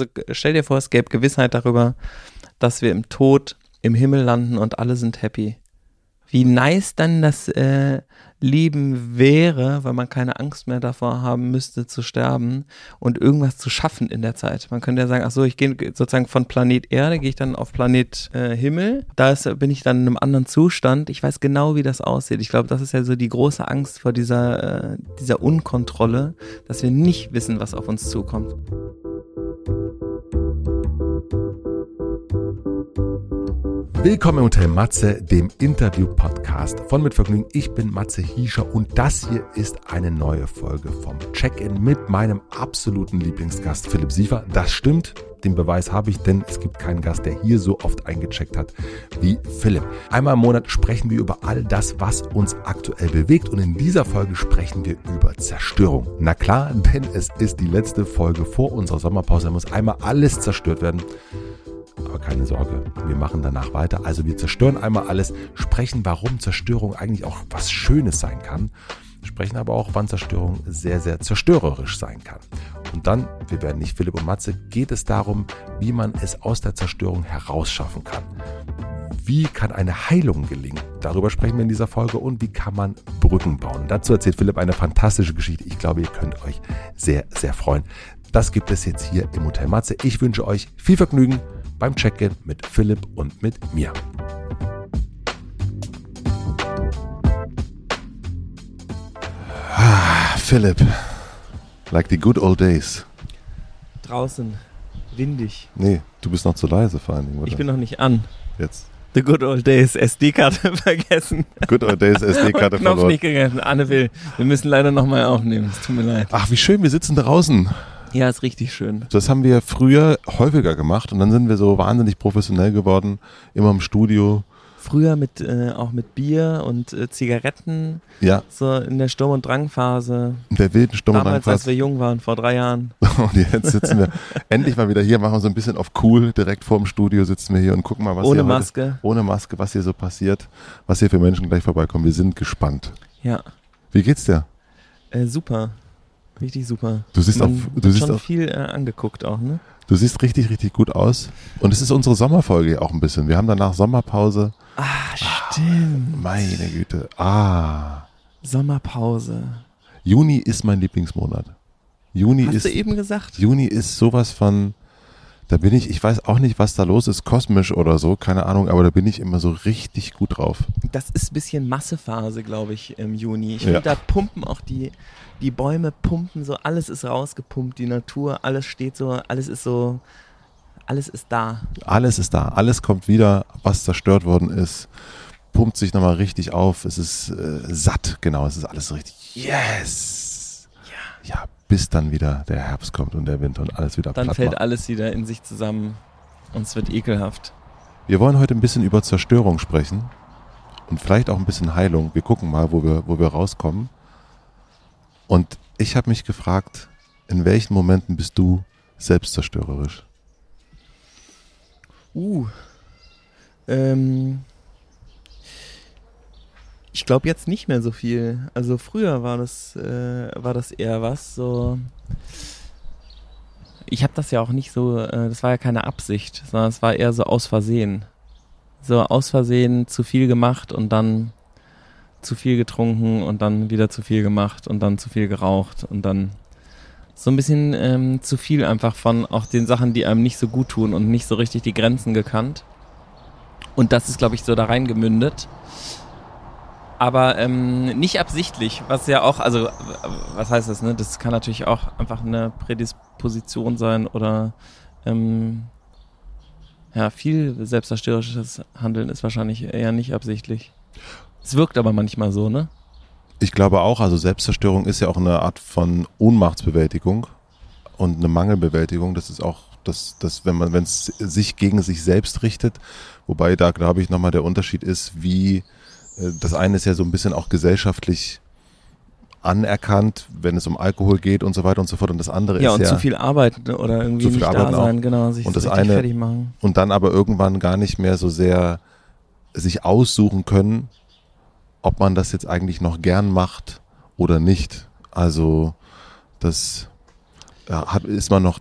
also stell dir vor, es gäbe Gewissheit darüber, dass wir im Tod im Himmel landen und alle sind happy. Wie nice dann das äh, Leben wäre, weil man keine Angst mehr davor haben müsste zu sterben und irgendwas zu schaffen in der Zeit. Man könnte ja sagen, ach so, ich gehe sozusagen von Planet Erde, gehe ich dann auf Planet äh, Himmel. Da ist, bin ich dann in einem anderen Zustand. Ich weiß genau, wie das aussieht. Ich glaube, das ist ja so die große Angst vor dieser, äh, dieser Unkontrolle, dass wir nicht wissen, was auf uns zukommt. Willkommen im Hotel Matze, dem Interview-Podcast von Mit Vergnügen. Ich bin Matze Hiescher und das hier ist eine neue Folge vom Check-In mit meinem absoluten Lieblingsgast Philipp Siefer. Das stimmt, den Beweis habe ich, denn es gibt keinen Gast, der hier so oft eingecheckt hat wie Philipp. Einmal im Monat sprechen wir über all das, was uns aktuell bewegt und in dieser Folge sprechen wir über Zerstörung. Na klar, denn es ist die letzte Folge vor unserer Sommerpause. Da muss einmal alles zerstört werden. Aber keine Sorge, wir machen danach weiter. Also wir zerstören einmal alles, sprechen, warum Zerstörung eigentlich auch was Schönes sein kann, sprechen aber auch, wann Zerstörung sehr, sehr zerstörerisch sein kann. Und dann, wir werden nicht Philipp und Matze, geht es darum, wie man es aus der Zerstörung herausschaffen kann. Wie kann eine Heilung gelingen? Darüber sprechen wir in dieser Folge und wie kann man Brücken bauen? Dazu erzählt Philipp eine fantastische Geschichte. Ich glaube, ihr könnt euch sehr, sehr freuen. Das gibt es jetzt hier im Hotel Matze. Ich wünsche euch viel Vergnügen beim Check-in mit Philipp und mit mir. Ah, Philipp, like the good old days. Draußen, windig. Nee, du bist noch zu leise vor allen Dingen, oder? Ich bin noch nicht an. Jetzt. The good old days, SD-Karte vergessen. Good old days, SD-Karte Und Knopf verloren. nicht gegessen. Anne will, wir müssen leider nochmal aufnehmen. Es tut mir leid. Ach, wie schön, wir sitzen draußen. Ja, ist richtig schön. Das haben wir früher häufiger gemacht und dann sind wir so wahnsinnig professionell geworden, immer im Studio. Früher mit, äh, auch mit Bier und äh, Zigaretten, Ja, so in der Sturm- und Drangphase. in der wilden Stimme Damals, als wir jung waren, vor drei Jahren. Und jetzt sitzen wir endlich mal wieder hier, machen wir so ein bisschen auf cool, direkt vorm Studio sitzen wir hier und gucken mal, was Ohne hier heute- Maske. ohne Maske, was hier so passiert, was hier für Menschen gleich vorbeikommen. Wir sind gespannt. Ja, Wie geht's dir? äh, super. Richtig super. Du siehst Man auch, du siehst schon auch, viel äh, angeguckt auch, ne? du siehst richtig, richtig gut aus. Und es ist unsere Sommerfolge auch ein bisschen. Wir haben danach Sommerpause. Ah, stimmt. Meine Güte. Ah. Sommerpause. Juni ist mein Lieblingsmonat. Juni Hast ist, du eben gesagt? Juni ist sowas von, da bin ich, ich weiß auch nicht, was da los ist, kosmisch oder so, keine Ahnung, aber da bin ich immer so richtig gut drauf. Das ist ein bisschen Massephase, glaube ich, im Juni. Ich Ja. finde, da pumpen auch die, die Bäume pumpen so, alles ist rausgepumpt, die Natur, alles steht so, alles ist so, alles ist da. Alles ist da, alles kommt wieder, was zerstört worden ist, pumpt sich nochmal richtig auf, es ist äh, satt, genau, es ist alles so richtig, yes! Ja. ja, bis dann wieder der Herbst kommt und der Winter und alles wieder Dann platt fällt macht. alles wieder in sich zusammen und es wird ekelhaft. Wir wollen heute ein bisschen über Zerstörung sprechen und vielleicht auch ein bisschen Heilung. Wir gucken mal, wo wir, wo wir rauskommen. Und ich habe mich gefragt, in welchen Momenten bist du selbstzerstörerisch? Uh. Ähm. Ich glaube jetzt nicht mehr so viel. Also früher war das, äh, war das eher was so. Ich habe das ja auch nicht so, äh, das war ja keine Absicht, sondern es war eher so aus Versehen. So aus Versehen zu viel gemacht und dann zu viel getrunken und dann wieder zu viel gemacht und dann zu viel geraucht und dann so ein bisschen ähm, zu viel einfach von auch den Sachen, die einem nicht so gut tun und nicht so richtig die Grenzen gekannt. Und das ist, glaube ich, so da reingemündet. Aber ähm, nicht absichtlich, was ja auch, also was heißt das, ne? Das kann natürlich auch einfach eine Prädisposition sein oder ähm, ja, viel selbstzerstörerisches Handeln ist wahrscheinlich eher nicht absichtlich. Es wirkt aber manchmal so, ne? Ich glaube auch, also Selbstzerstörung ist ja auch eine Art von Ohnmachtsbewältigung und eine Mangelbewältigung. Das ist auch, das, das, wenn man, wenn es sich gegen sich selbst richtet, wobei da glaube ich nochmal der Unterschied ist, wie äh, das eine ist ja so ein bisschen auch gesellschaftlich anerkannt, wenn es um Alkohol geht und so weiter und so fort. Und das andere Ja, ist und ja zu viel arbeiten oder irgendwie Zu viel nicht arbeiten da sein, genau, sich Und so das eine- fertig machen. und dann aber irgendwann gar nicht mehr so sehr sich aussuchen können, ob man das jetzt eigentlich noch gern macht oder nicht. Also das ja, hat, ist man noch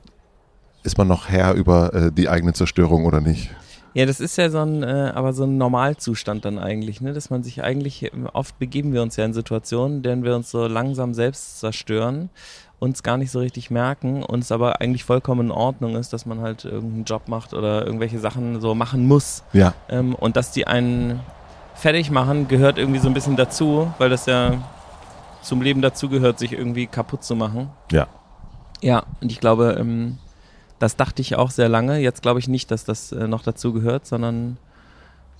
ist man noch Herr über äh, die eigene Zerstörung oder nicht? Ja, das ist ja so ein, äh, aber so ein Normalzustand dann eigentlich, ne? Dass man sich eigentlich, oft begeben wir uns ja in Situationen, in denen wir uns so langsam selbst zerstören, uns gar nicht so richtig merken, uns aber eigentlich vollkommen in Ordnung ist, dass man halt irgendeinen Job macht oder irgendwelche Sachen so machen muss. Ja. Ähm, und dass die einen fertig machen, gehört irgendwie so ein bisschen dazu, weil das ja zum Leben dazugehört, sich irgendwie kaputt zu machen. Ja. Ja, und ich glaube, ähm, das dachte ich auch sehr lange. Jetzt glaube ich nicht, dass das äh, noch dazu gehört, sondern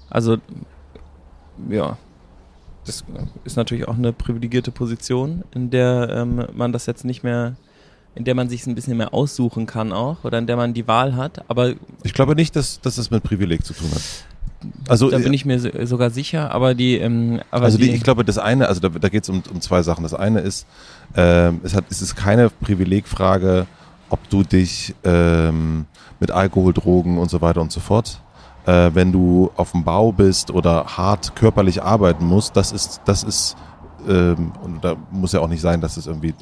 also ja, das ist natürlich auch eine privilegierte Position, in der ähm, man das jetzt nicht mehr, in der man sich ein bisschen mehr aussuchen kann auch oder in der man die Wahl hat. Aber ich glaube nicht, dass, dass das mit Privileg zu tun hat. Also, da bin ich mir sogar sicher, aber die. Ähm, aber also die, die, ich glaube, das eine, also da, da geht es um, um zwei Sachen. Das eine ist, ähm, es, hat, es ist keine Privilegfrage, ob du dich ähm, mit Alkohol, Drogen und so weiter und so fort, äh, wenn du auf dem Bau bist oder hart körperlich arbeiten musst, das ist, das ist, ähm, und da muss ja auch nicht sein, dass es irgendwie, äh,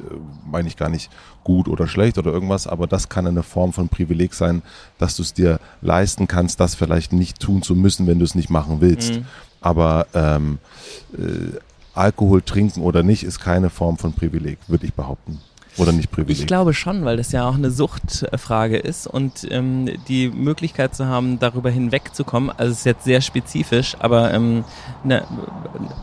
meine ich gar nicht gut oder schlecht oder irgendwas, aber das kann eine Form von Privileg sein, dass du es dir leisten kannst, das vielleicht nicht tun zu müssen, wenn du es nicht machen willst. Mhm. Aber ähm, äh, Alkohol trinken oder nicht ist keine Form von Privileg, würde ich behaupten. Oder nicht Privileg? Ich glaube schon, weil das ja auch eine Suchtfrage ist und ähm, die Möglichkeit zu haben, darüber hinwegzukommen, also es ist jetzt sehr spezifisch, aber ähm, ne,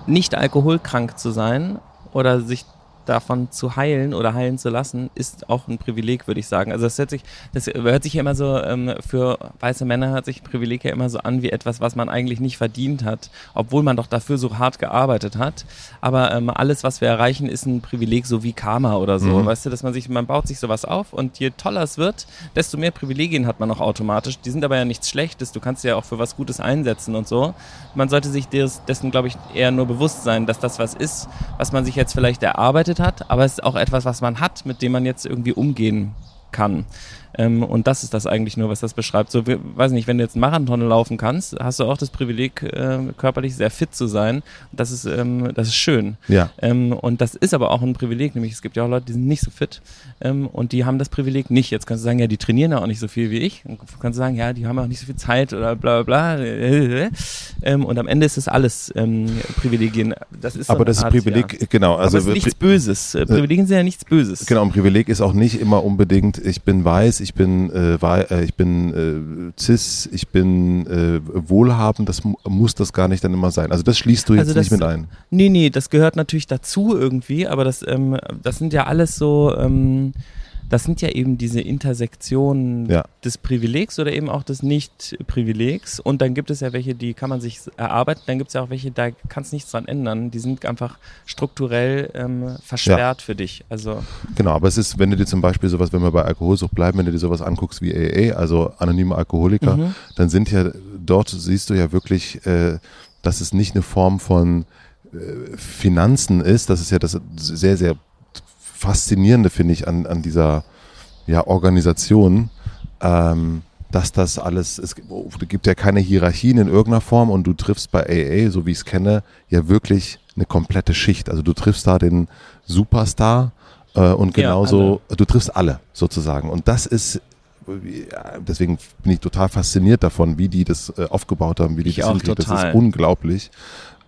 nicht alkoholkrank zu sein oder sich davon zu heilen oder heilen zu lassen, ist auch ein Privileg, würde ich sagen. Also das hört sich, das hört sich ja immer so, ähm, für weiße Männer hört sich Privileg ja immer so an wie etwas, was man eigentlich nicht verdient hat, obwohl man doch dafür so hart gearbeitet hat. Aber ähm, alles, was wir erreichen, ist ein Privileg, so wie Karma oder so. Mhm. Weißt du, dass man sich, man baut sich sowas auf und je toller es wird, desto mehr Privilegien hat man auch automatisch. Die sind aber ja nichts Schlechtes. Du kannst ja auch für was Gutes einsetzen und so. Man sollte sich dessen, glaube ich, eher nur bewusst sein, dass das was ist, was man sich jetzt vielleicht erarbeitet hat, aber es ist auch etwas, was man hat, mit dem man jetzt irgendwie umgehen kann. Ähm, und das ist das eigentlich nur, was das beschreibt. So, weiß nicht, wenn du jetzt einen Marathon laufen kannst, hast du auch das Privileg, äh, körperlich sehr fit zu sein. Das ist, ähm, das ist schön. Ja. Ähm, und das ist aber auch ein Privileg, nämlich es gibt ja auch Leute, die sind nicht so fit ähm, und die haben das Privileg nicht. Jetzt kannst du sagen, ja, die trainieren ja auch nicht so viel wie ich. Und kannst du sagen, ja, die haben auch nicht so viel Zeit oder bla bla bla. Ähm, und am Ende ist das alles ähm, Privilegien. Das ist so aber das Art, ist Privileg, ja. genau. Also aber es ist nichts Böses. Äh, Privilegien sind ja nichts Böses. Genau, ein Privileg ist auch nicht immer unbedingt, ich bin weiß, ich bin, äh, äh, ich bin äh, cis, ich bin äh, wohlhabend, das muss das gar nicht dann immer sein. Also das schließt du jetzt Also das- nicht mit ein. Nee, nee, das gehört natürlich dazu irgendwie, aber das, ähm, das sind ja alles so, ähm, das sind ja eben diese Intersektionen Ja. des Privilegs oder eben auch des Nicht-Privilegs. Und dann gibt es ja welche, die kann man sich erarbeiten, dann gibt es ja auch welche, da kannst nichts dran ändern. Die sind einfach strukturell ähm, versperrt für dich. Also Genau, aber es ist, wenn du dir zum Beispiel sowas, wenn wir bei Alkoholsucht bleiben, wenn du dir sowas anguckst wie AA, also anonyme Alkoholiker, Mhm. dann sind ja, dort siehst du ja wirklich, äh, dass es nicht eine Form von äh, Finanzen ist, das ist ja das sehr, sehr Faszinierende, finde ich, an, an dieser ja, Organisation, ähm, dass das alles, es gibt- oh, ja keine Hierarchien in irgendeiner Form und du triffst bei AA, so wie ich es kenne, ja wirklich eine komplette Schicht. Also du triffst da den Superstar äh, und Ja, genauso, du triffst alle sozusagen. Und das ist, ja, deswegen bin ich total fasziniert davon, wie die das äh, aufgebaut haben, wie die Ich das auch hinkriegen. Das total. ist unglaublich.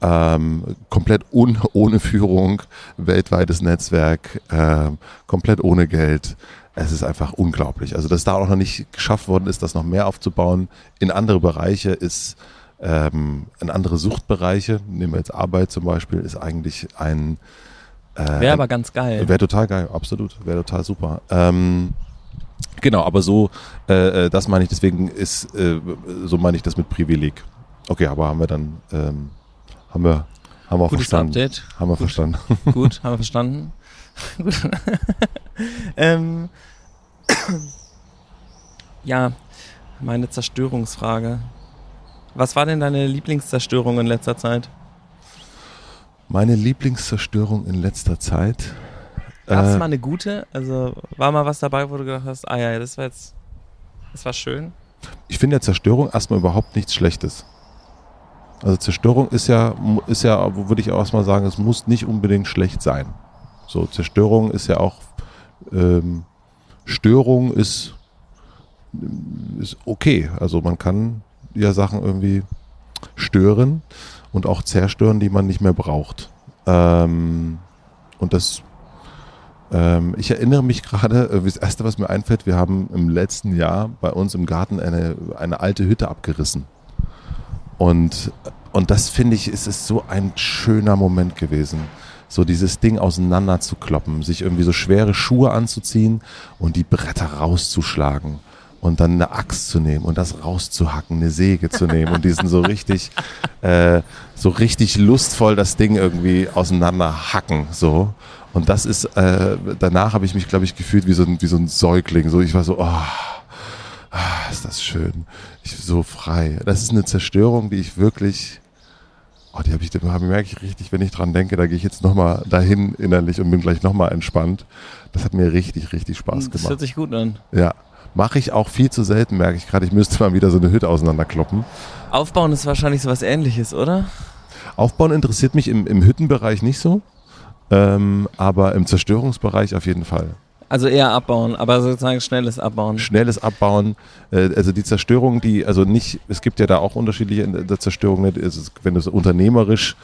Ähm, komplett un, ohne Führung, weltweites Netzwerk, ähm, komplett ohne Geld. Es ist einfach unglaublich. Also, dass da auch noch nicht geschafft worden ist, das noch mehr aufzubauen in andere Bereiche, ist ähm, in andere Suchtbereiche, nehmen wir jetzt Arbeit zum Beispiel, ist eigentlich ein äh, wäre aber ganz geil. Wäre total geil, absolut. Wäre total super. Ähm, genau, aber so, äh, äh, das meine ich, deswegen ist, äh, so meine ich das mit Privileg. Okay, aber haben wir dann, ähm, haben wir, haben wir auch Gutes verstanden. Update. Haben wir verstanden. Gut, haben wir verstanden. Gut. ähm, ja, meine Zerstörungsfrage. Was war denn deine Lieblingszerstörung in letzter Zeit? Meine Lieblingszerstörung in letzter Zeit. Gab es äh, mal eine gute? Also war mal was dabei, wo du gedacht hast, ah ja, das war jetzt, das war schön. ich finde ja Zerstörung erstmal überhaupt nichts Schlechtes. Also Zerstörung ist ja, ist ja, würde ich auch erstmal sagen, es muss nicht unbedingt schlecht sein. So, Zerstörung ist ja auch, ähm, Störung ist ist okay. Also man kann ja Sachen irgendwie stören und auch zerstören, die man nicht mehr braucht. Ähm, und das, ähm, ich erinnere mich gerade, äh, das erste, was mir einfällt, wir haben im letzten Jahr bei uns im Garten eine, eine alte Hütte abgerissen. Und, und das finde ich, ist, ist so ein schöner Moment gewesen so dieses Ding auseinander zu kloppen, sich irgendwie so schwere Schuhe anzuziehen und die Bretter rauszuschlagen und dann eine Axt zu nehmen und das rauszuhacken, eine Säge zu nehmen und diesen so richtig, äh, so richtig lustvoll das Ding irgendwie auseinander hacken, so. Und das ist, äh, danach habe ich mich, glaube ich, gefühlt wie so, ein, wie so ein Säugling. So, ich war so, oh, ah, ist das schön. Ich so frei. Das ist eine Zerstörung, die ich wirklich Oh, die habe ich, da merke ich richtig, wenn ich dran denke, da gehe ich jetzt nochmal dahin innerlich und bin gleich nochmal entspannt. Das hat mir richtig, richtig Spaß gemacht. Das hört sich gut an. Ja. Mache ich auch viel zu selten, merke ich gerade. Ich müsste mal wieder so eine Hütte auseinanderkloppen. Aufbauen ist wahrscheinlich so was ähnliches, oder? Aufbauen interessiert mich im, im Hüttenbereich nicht so, ähm, aber im Zerstörungsbereich auf jeden Fall. Also eher abbauen, aber sozusagen schnelles Abbauen. Schnelles Abbauen, äh, also die Zerstörung, die, also nicht, es gibt ja da auch unterschiedliche in der Zerstörung, ne? wenn du es unternehmerisch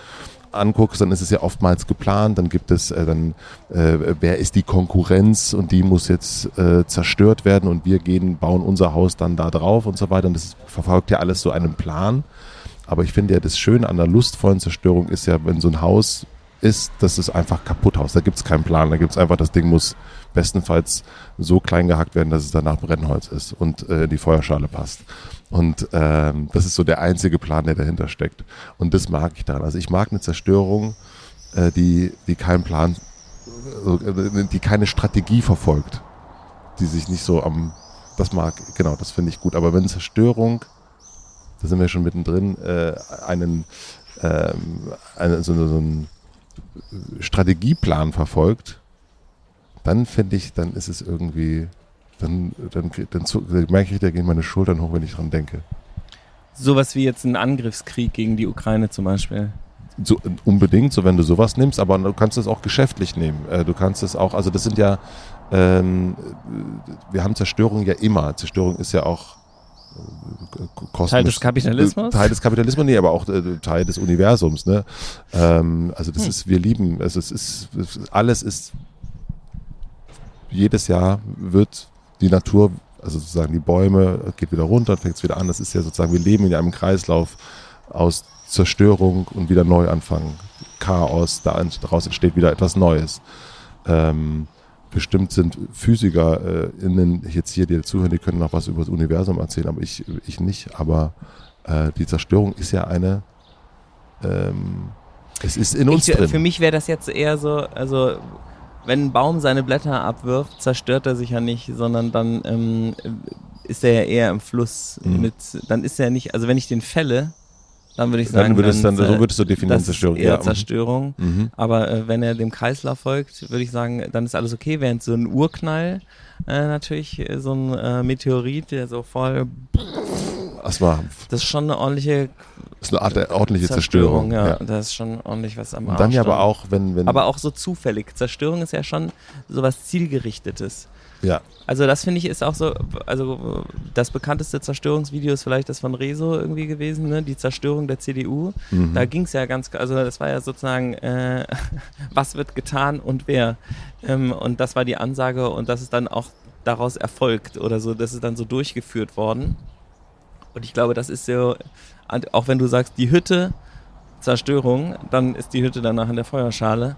anguckst, dann ist es ja oftmals geplant, dann gibt es äh, dann, äh, wer ist die Konkurrenz und die muss jetzt äh, zerstört werden und wir gehen, bauen unser Haus dann da drauf und so weiter und das verfolgt ja alles so einen Plan. Aber ich finde ja, das Schöne an der lustvollen Zerstörung ist ja, wenn so ein Haus ist, das ist einfach kaputt Haus. Da gibt es keinen Plan. Da gibt es einfach, das Ding muss bestenfalls so klein gehackt werden, dass es danach Brennholz ist und äh, die Feuerschale passt. Und ähm, das ist so der einzige Plan, der dahinter steckt. Und das mag ich daran. Also ich mag eine Zerstörung, äh, die, die keinen Plan, äh, die keine Strategie verfolgt, die sich nicht so am, das mag, genau, das finde ich gut. Aber wenn Zerstörung, da sind wir schon mittendrin, äh, einen, ähm, eine, so, so einen Strategieplan verfolgt, dann finde ich, dann ist es irgendwie, dann, dann, dann, dann merke ich, da gehen meine Schultern hoch, wenn ich dran denke. Sowas wie jetzt ein Angriffskrieg gegen die Ukraine zum Beispiel. So, unbedingt, so wenn du sowas nimmst, aber du kannst es auch geschäftlich nehmen. Äh, du kannst es auch, also das sind ja, ähm, wir haben Zerstörung ja immer. Zerstörung ist ja auch kosmisch. Teil des Kapitalismus? Teil des Kapitalismus, nee, aber auch äh, Teil des Universums. Ne? Ähm, also das hm. ist, wir lieben, also es ist, alles ist, jedes Jahr wird die Natur, also sozusagen die Bäume, geht wieder runter, fängt es wieder an. Das ist ja sozusagen, wir leben in einem Kreislauf aus Zerstörung und wieder Neuanfang. Chaos, daraus entsteht wieder etwas Neues. Ähm, bestimmt sind Physiker äh, innen jetzt hier, die zuhören, die können noch was über das Universum erzählen, aber ich, ich nicht. Aber äh, die Zerstörung ist ja eine, ähm, es ist in uns ich, drin. Für mich wäre das jetzt eher so, also wenn ein Baum seine Blätter abwirft, zerstört er sich ja nicht, sondern dann ähm, ist er ja eher im Fluss mhm. mit, dann ist er nicht, also wenn ich den fälle, dann würde ich sagen, dann würdest dann, dann, so würdest du definieren Zerstörung. Eher ja. Mhm. Zerstörung. Mhm. Aber äh, wenn er dem Kreislauf folgt, würde ich sagen, dann ist alles okay. Während so ein Urknall äh, natürlich äh, so ein äh, Meteorit, der so voll das war. Das ist schon eine ordentliche. Das ist eine Art, äh, ordentliche Zerstörung. Zerstörung ja. ja. Das ist schon ordentlich was am Arsch. Und dann ja aber auch, wenn, wenn. Aber auch so zufällig. Zerstörung ist ja schon sowas Zielgerichtetes. Ja. Also das finde ich ist auch so, also das bekannteste Zerstörungsvideo ist vielleicht das von Rezo irgendwie gewesen, ne? die Zerstörung der CDU. Mhm. Da ging es ja ganz, also das war ja sozusagen, äh, was wird getan und wer. Ähm, und das war die Ansage und das ist dann auch daraus erfolgt oder so, das ist dann so durchgeführt worden. Und ich glaube, das ist so, auch wenn du sagst, die Hütte, Zerstörung, dann ist die Hütte danach in der Feuerschale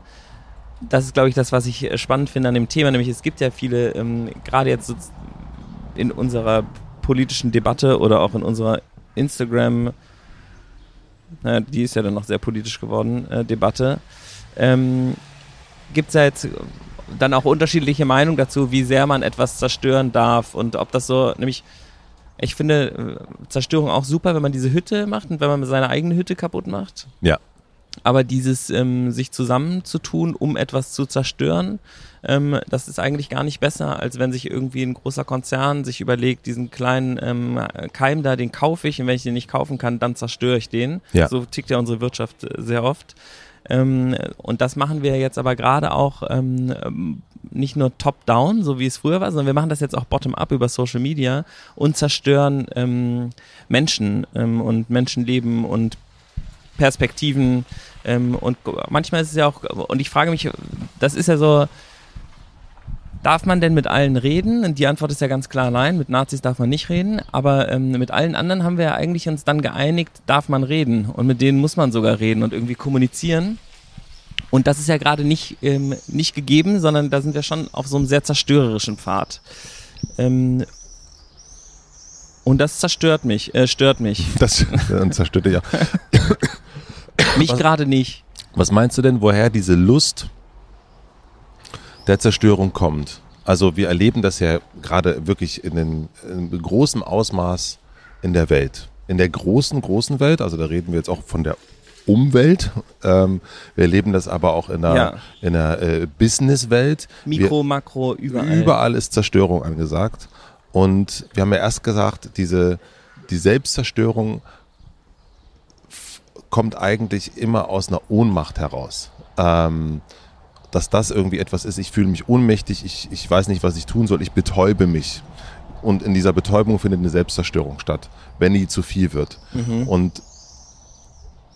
das ist, glaube ich, das, was ich äh, spannend finde an dem Thema. Nämlich, es gibt ja viele, ähm, gerade jetzt in unserer politischen Debatte oder auch in unserer Instagram, naja, die ist ja dann noch sehr politisch geworden, äh, Debatte, ähm, gibt es ja jetzt dann auch unterschiedliche Meinungen dazu, wie sehr man etwas zerstören darf und ob das so, nämlich, ich finde äh, Zerstörung auch super, wenn man diese Hütte macht und wenn man seine eigene Hütte kaputt macht. Ja. Aber dieses ähm, sich zusammenzutun, um etwas zu zerstören, ähm, das ist eigentlich gar nicht besser, als wenn sich irgendwie ein großer Konzern sich überlegt, diesen kleinen ähm, Keim da, den kaufe ich und wenn ich den nicht kaufen kann, dann zerstöre ich den. Ja. So tickt ja unsere Wirtschaft äh, sehr oft. Ähm, und das machen wir jetzt aber gerade auch ähm, nicht nur top-down, so wie es früher war, sondern wir machen das jetzt auch bottom-up über Social Media und zerstören ähm, Menschen ähm, und Menschenleben und Perspektiven. Ähm, und manchmal ist es ja auch, und ich frage mich, das ist ja so, Darf man denn mit allen reden? Und die Antwort ist ja ganz klar nein. Mit Nazis darf man nicht reden. Aber ähm, mit allen anderen haben wir ja eigentlich uns dann geeinigt, darf man reden. Und mit denen muss man sogar reden und irgendwie kommunizieren. Und das ist ja gerade nicht, ähm, nicht gegeben, sondern da sind wir schon auf so einem sehr zerstörerischen Pfad. Ähm, und das zerstört mich, äh, stört mich. Das äh, zerstört dich ja. mich gerade nicht. Was meinst du denn, woher diese Lust der Zerstörung kommt? Also wir erleben das ja gerade wirklich in, den, in großem Ausmaß in der Welt. In der großen, großen Welt, also da reden wir jetzt auch von der Umwelt. Ähm, wir erleben das aber auch in der, ja. in der äh, Businesswelt. Mikro, wir, Makro, überall. Überall ist Zerstörung angesagt. Und wir haben ja erst gesagt, diese, die Selbstzerstörung kommt eigentlich immer aus einer Ohnmacht heraus. Ähm, dass das irgendwie etwas ist, ich fühle mich ohnmächtig, ich, ich weiß nicht, was ich tun soll, ich betäube mich. Und in dieser Betäubung findet eine Selbstzerstörung statt, wenn die zu viel wird. Mhm. Und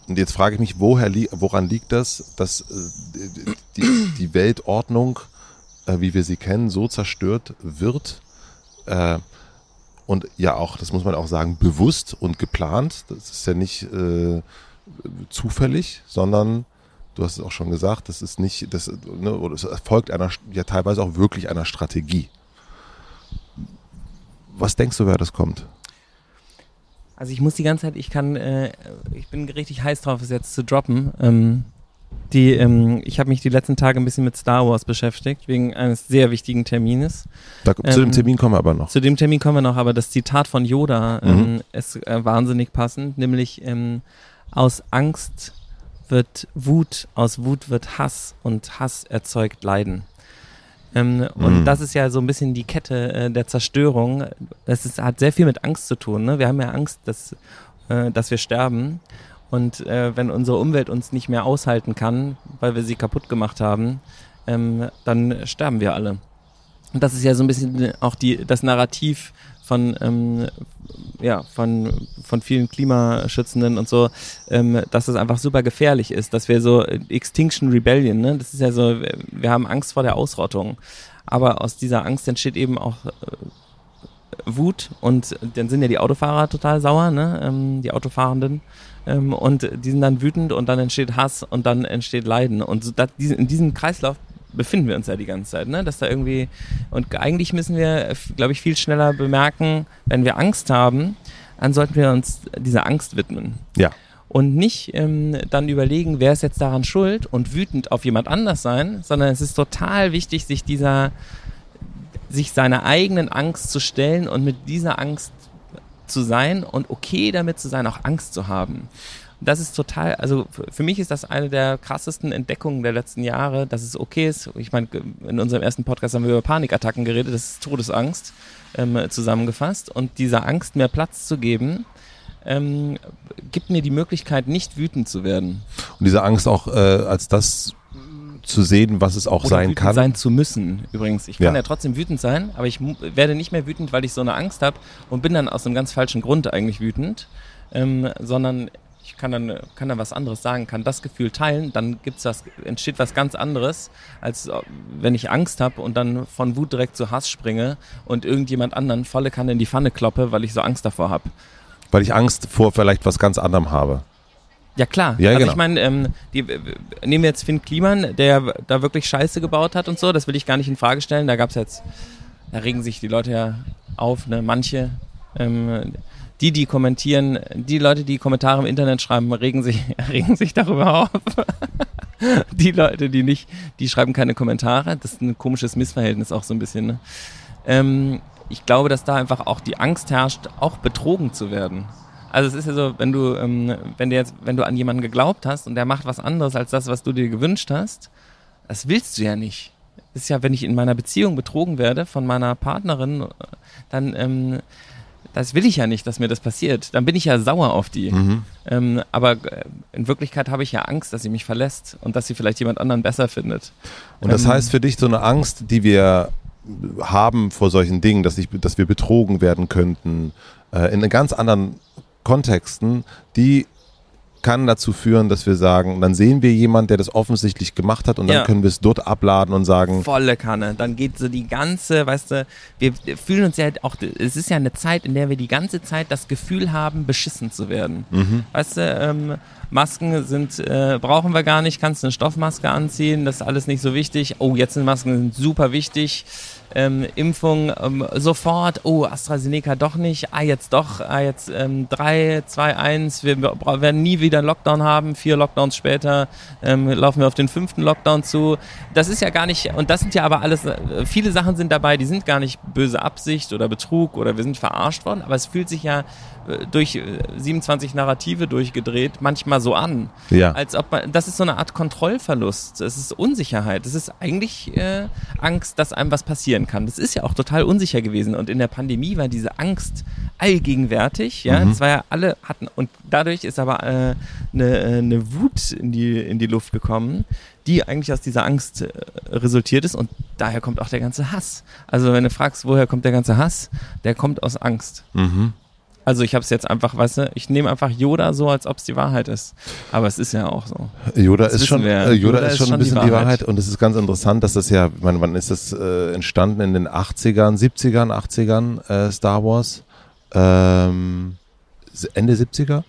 und jetzt frage ich mich, woher li woran liegt das, dass äh, die, die, Weltordnung, äh, wie wir sie kennen, so zerstört wird? Äh, und ja auch, das muss man auch sagen, bewusst und geplant. Das ist ja nicht äh, zufällig, sondern du hast es auch schon gesagt, das ist nicht, das, ne, oder es erfolgt einer, ja teilweise auch wirklich einer Strategie. Was denkst du, wer das kommt? Also ich muss die ganze Zeit, ich kann, äh, ich bin richtig heiß drauf, es jetzt zu droppen. Ähm, die, ähm, ich habe mich die letzten Tage ein bisschen mit Star Wars beschäftigt, wegen eines sehr wichtigen Termines. Da, ähm, zu dem ähm, Termin kommen wir aber noch. Zu dem Termin kommen wir noch, aber das Zitat von Yoda mhm. ähm, ist äh, wahnsinnig passend, nämlich ähm, aus Angst wird Wut, aus Wut wird Hass und Hass erzeugt Leiden. Ähm, und mhm. das ist ja so ein bisschen die Kette äh, der Zerstörung. Das ist, hat sehr viel mit Angst zu tun. Ne? Wir haben ja Angst, dass, äh, dass wir sterben. Und äh, wenn unsere Umwelt uns nicht mehr aushalten kann, weil wir sie kaputt gemacht haben, ähm, dann sterben wir alle. Und das ist ja so ein bisschen auch die, das Narrativ von, ähm, ja, von, von vielen Klimaschützenden und so, ähm, dass es einfach super gefährlich ist, dass wir so Extinction Rebellion, ne? das ist ja so, wir haben Angst vor der Ausrottung. Aber aus dieser Angst entsteht eben auch äh, Wut und dann sind ja die Autofahrer total sauer, ne? Ähm, die Autofahrenden. Ähm, und die sind dann wütend und dann entsteht Hass und dann entsteht Leiden. Und so, dat, in diesem Kreislauf befinden wir uns ja die ganze Zeit, ne? Dass da irgendwie und eigentlich müssen wir, glaube ich, viel schneller bemerken, wenn wir Angst haben, dann sollten wir uns dieser Angst widmen. Ja. Und nicht ähm, dann überlegen, wer ist jetzt daran schuld und wütend auf jemand anders sein, sondern es ist total wichtig, sich dieser, sich seiner eigenen Angst zu stellen und mit dieser Angst zu sein und okay damit zu sein, auch Angst zu haben das ist total, also für mich ist das eine der krassesten Entdeckungen der letzten Jahre, dass es okay ist. Ich meine, in unserem ersten Podcast haben wir über Panikattacken geredet, das ist Todesangst ähm, zusammengefasst. Und dieser Angst mehr Platz zu geben, ähm, gibt mir die Möglichkeit, nicht wütend zu werden. Und diese Angst auch äh, als das zu sehen, was es auch Oder sein kann. sein zu müssen, übrigens. Ich kann ja. ja trotzdem wütend sein, aber ich werde nicht mehr wütend, weil ich so eine Angst habe und bin dann aus einem ganz falschen Grund eigentlich wütend, ähm, sondern ich kann dann, kann dann was anderes sagen, kann das Gefühl teilen, dann gibt's was, entsteht was ganz anderes, als wenn ich Angst habe und dann von Wut direkt zu Hass springe und irgendjemand anderen volle Kanne in die Pfanne kloppe, weil ich so Angst davor habe. Weil ich Angst vor vielleicht was ganz anderem habe. Ja klar. Ja, also genau. ich meine, ähm, die, nehmen wir jetzt Finn Kliman, der da wirklich Scheiße gebaut hat und so, das will ich gar nicht in Frage stellen. Da gab's jetzt, da regen sich die Leute ja auf, ne, manche. Ähm, die, die kommentieren, die Leute, die Kommentare im Internet schreiben, regen sich, regen sich darüber auf. die Leute, die nicht, die schreiben keine Kommentare. Das ist ein komisches Missverhältnis auch so ein bisschen. Ne? Ähm, ich glaube, dass da einfach auch die Angst herrscht, auch betrogen zu werden. Also es ist ja so, wenn du, ähm, wenn du jetzt, wenn du an jemanden geglaubt hast und der macht was anderes als das, was du dir gewünscht hast, das willst du ja nicht. Das ist ja, wenn ich in meiner Beziehung betrogen werde von meiner Partnerin, dann ähm, das will ich ja nicht, dass mir das passiert. Dann bin ich ja sauer auf die. Mhm. Ähm, aber äh, in Wirklichkeit habe ich ja Angst, dass sie mich verlässt und dass sie vielleicht jemand anderen besser findet. Und das Ähm, heißt für dich so eine Angst, die wir haben vor solchen Dingen, dass, ich, dass wir betrogen werden könnten, äh, in ganz anderen Kontexten, die kann dazu führen, dass wir sagen, dann sehen wir jemanden, der das offensichtlich gemacht hat und dann Ja. können wir es dort abladen und sagen, Volle Kanne. Dann geht so die ganze, weißt du, wir fühlen uns ja auch, es ist ja eine Zeit, in der wir die ganze Zeit das Gefühl haben, beschissen zu werden. Weißt du, ähm, Masken sind, äh, brauchen wir gar nicht, kannst eine Stoffmaske anziehen, das ist alles nicht so wichtig. Oh, jetzt sind Masken sind super wichtig. Ähm, Impfung ähm, sofort, oh, AstraZeneca doch nicht, ah, jetzt doch, ah, jetzt ähm, 3, 2, 1, wir werden nie wieder einen Lockdown haben, vier Lockdowns später ähm, laufen wir auf den fünften Lockdown zu. Das ist ja gar nicht, und das sind ja aber alles, äh, viele Sachen sind dabei, die sind gar nicht böse Absicht oder Betrug oder wir sind verarscht worden, aber es fühlt sich ja äh, durch äh, 27 Narrative durchgedreht manchmal so an. Ja. Als ob man, das ist so eine Art Kontrollverlust. Es ist Unsicherheit. Es ist eigentlich äh, Angst, dass einem was passieren kann. Das ist ja auch total unsicher gewesen. Und in der Pandemie war diese Angst allgegenwärtig. Ja, Mhm. das war ja alle hatten und dadurch ist aber äh, eine, äh, eine Wut in die in die Luft gekommen, die eigentlich aus dieser Angst äh, resultiert ist. Und daher kommt auch der ganze Hass. Also wenn du fragst, woher kommt der ganze Hass, der kommt aus Angst. mhm. Also ich habe es jetzt einfach, weißt du, ich nehme einfach Yoda so, als ob es die Wahrheit ist. Aber es ist ja auch so. Yoda Das ist schon, äh, Yoda, Yoda ist schon ein schon die bisschen die Wahrheit. Wahrheit. und es ist ganz interessant, dass das ja, ich meine, wann ist das äh, entstanden? In den 80ern, 70ern, 80ern äh, Star Wars? Ähm, Ende 70er?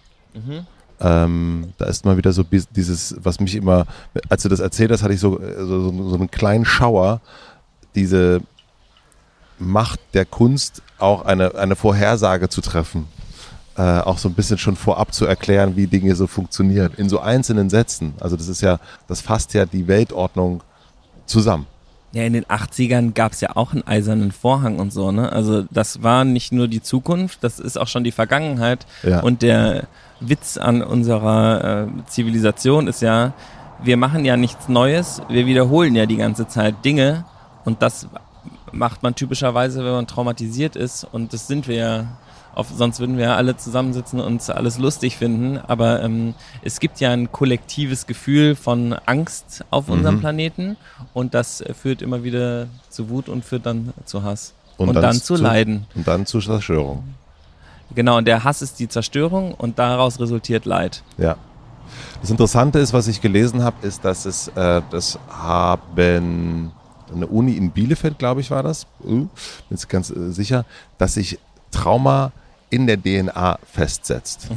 Ähm, da ist mal wieder so dieses, was mich immer, als du das erzählt hast, hatte ich so, äh, so, so, so einen kleinen Schauer, diese Macht der Kunst, auch eine, eine Vorhersage zu treffen. Äh, auch so ein bisschen schon vorab zu erklären, wie Dinge so funktionieren. In so einzelnen Sätzen. Also das ist ja, das fasst ja die Weltordnung zusammen. Ja, in den 80ern gab es ja auch einen eisernen Vorhang und so, ne? Also das war nicht nur die Zukunft, das ist auch schon die Vergangenheit. Ja. Und der Witz an unserer äh, Zivilisation ist ja, wir machen ja nichts Neues, wir wiederholen ja die ganze Zeit Dinge und das macht man typischerweise, wenn man traumatisiert ist und das sind wir ja. Auf, sonst würden wir ja alle zusammensitzen und uns alles lustig finden. Aber ähm, es gibt ja ein kollektives Gefühl von Angst auf unserem Planeten und das führt immer wieder zu Wut und führt dann zu Hass. Und, dann, zu, Leiden. Und dann zu Zerstörung. Genau, und der Hass ist die Zerstörung und daraus resultiert Leid. Ja. Das Interessante ist, was ich gelesen habe, ist, dass es, äh, das haben eine Uni in Bielefeld, glaube ich, war das, äh, bin jetzt ganz äh, sicher, dass sich Trauma in der DNA festsetzt.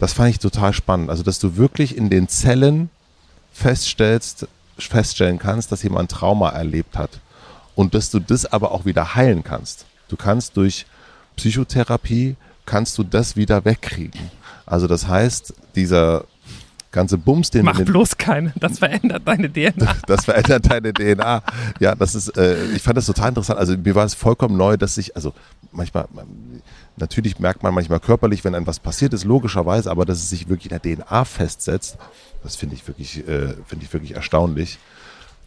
Das fand ich total spannend. Also, dass du wirklich in den Zellen feststellst, feststellen kannst, dass jemand Trauma erlebt hat. Und dass du das aber auch wieder heilen kannst. Du kannst durch Psychotherapie, kannst du das wieder wegkriegen. Also das heißt, dieser ganze Bums, den Mach bloß keine, das verändert deine DNA. das verändert deine DNA. Ja, das ist, äh, ich fand das total interessant. Also mir war es vollkommen neu, dass sich, also manchmal, man- natürlich merkt man manchmal körperlich, wenn einem was passiert ist, logischerweise, aber dass es sich wirklich in der DNA festsetzt, das finde ich wirklich, äh, finde ich wirklich erstaunlich.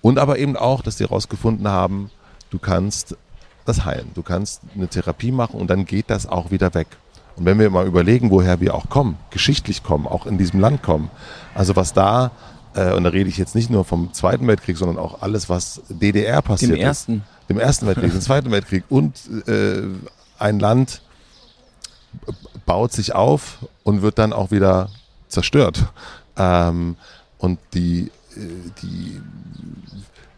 Und aber eben auch, dass die herausgefunden haben, du kannst das heilen. Du kannst eine Therapie machen und dann geht das auch wieder weg. Und wenn wir mal überlegen, woher wir auch kommen, geschichtlich kommen, auch in diesem Land kommen, also was da, äh, und da rede ich jetzt nicht nur vom Zweiten Weltkrieg, sondern auch alles, was DDR passiert Dem ist. ersten. Dem Ersten Weltkrieg, dem Zweiten Weltkrieg und äh, ein Land baut sich auf und wird dann auch wieder zerstört. Ähm, und die, äh, die,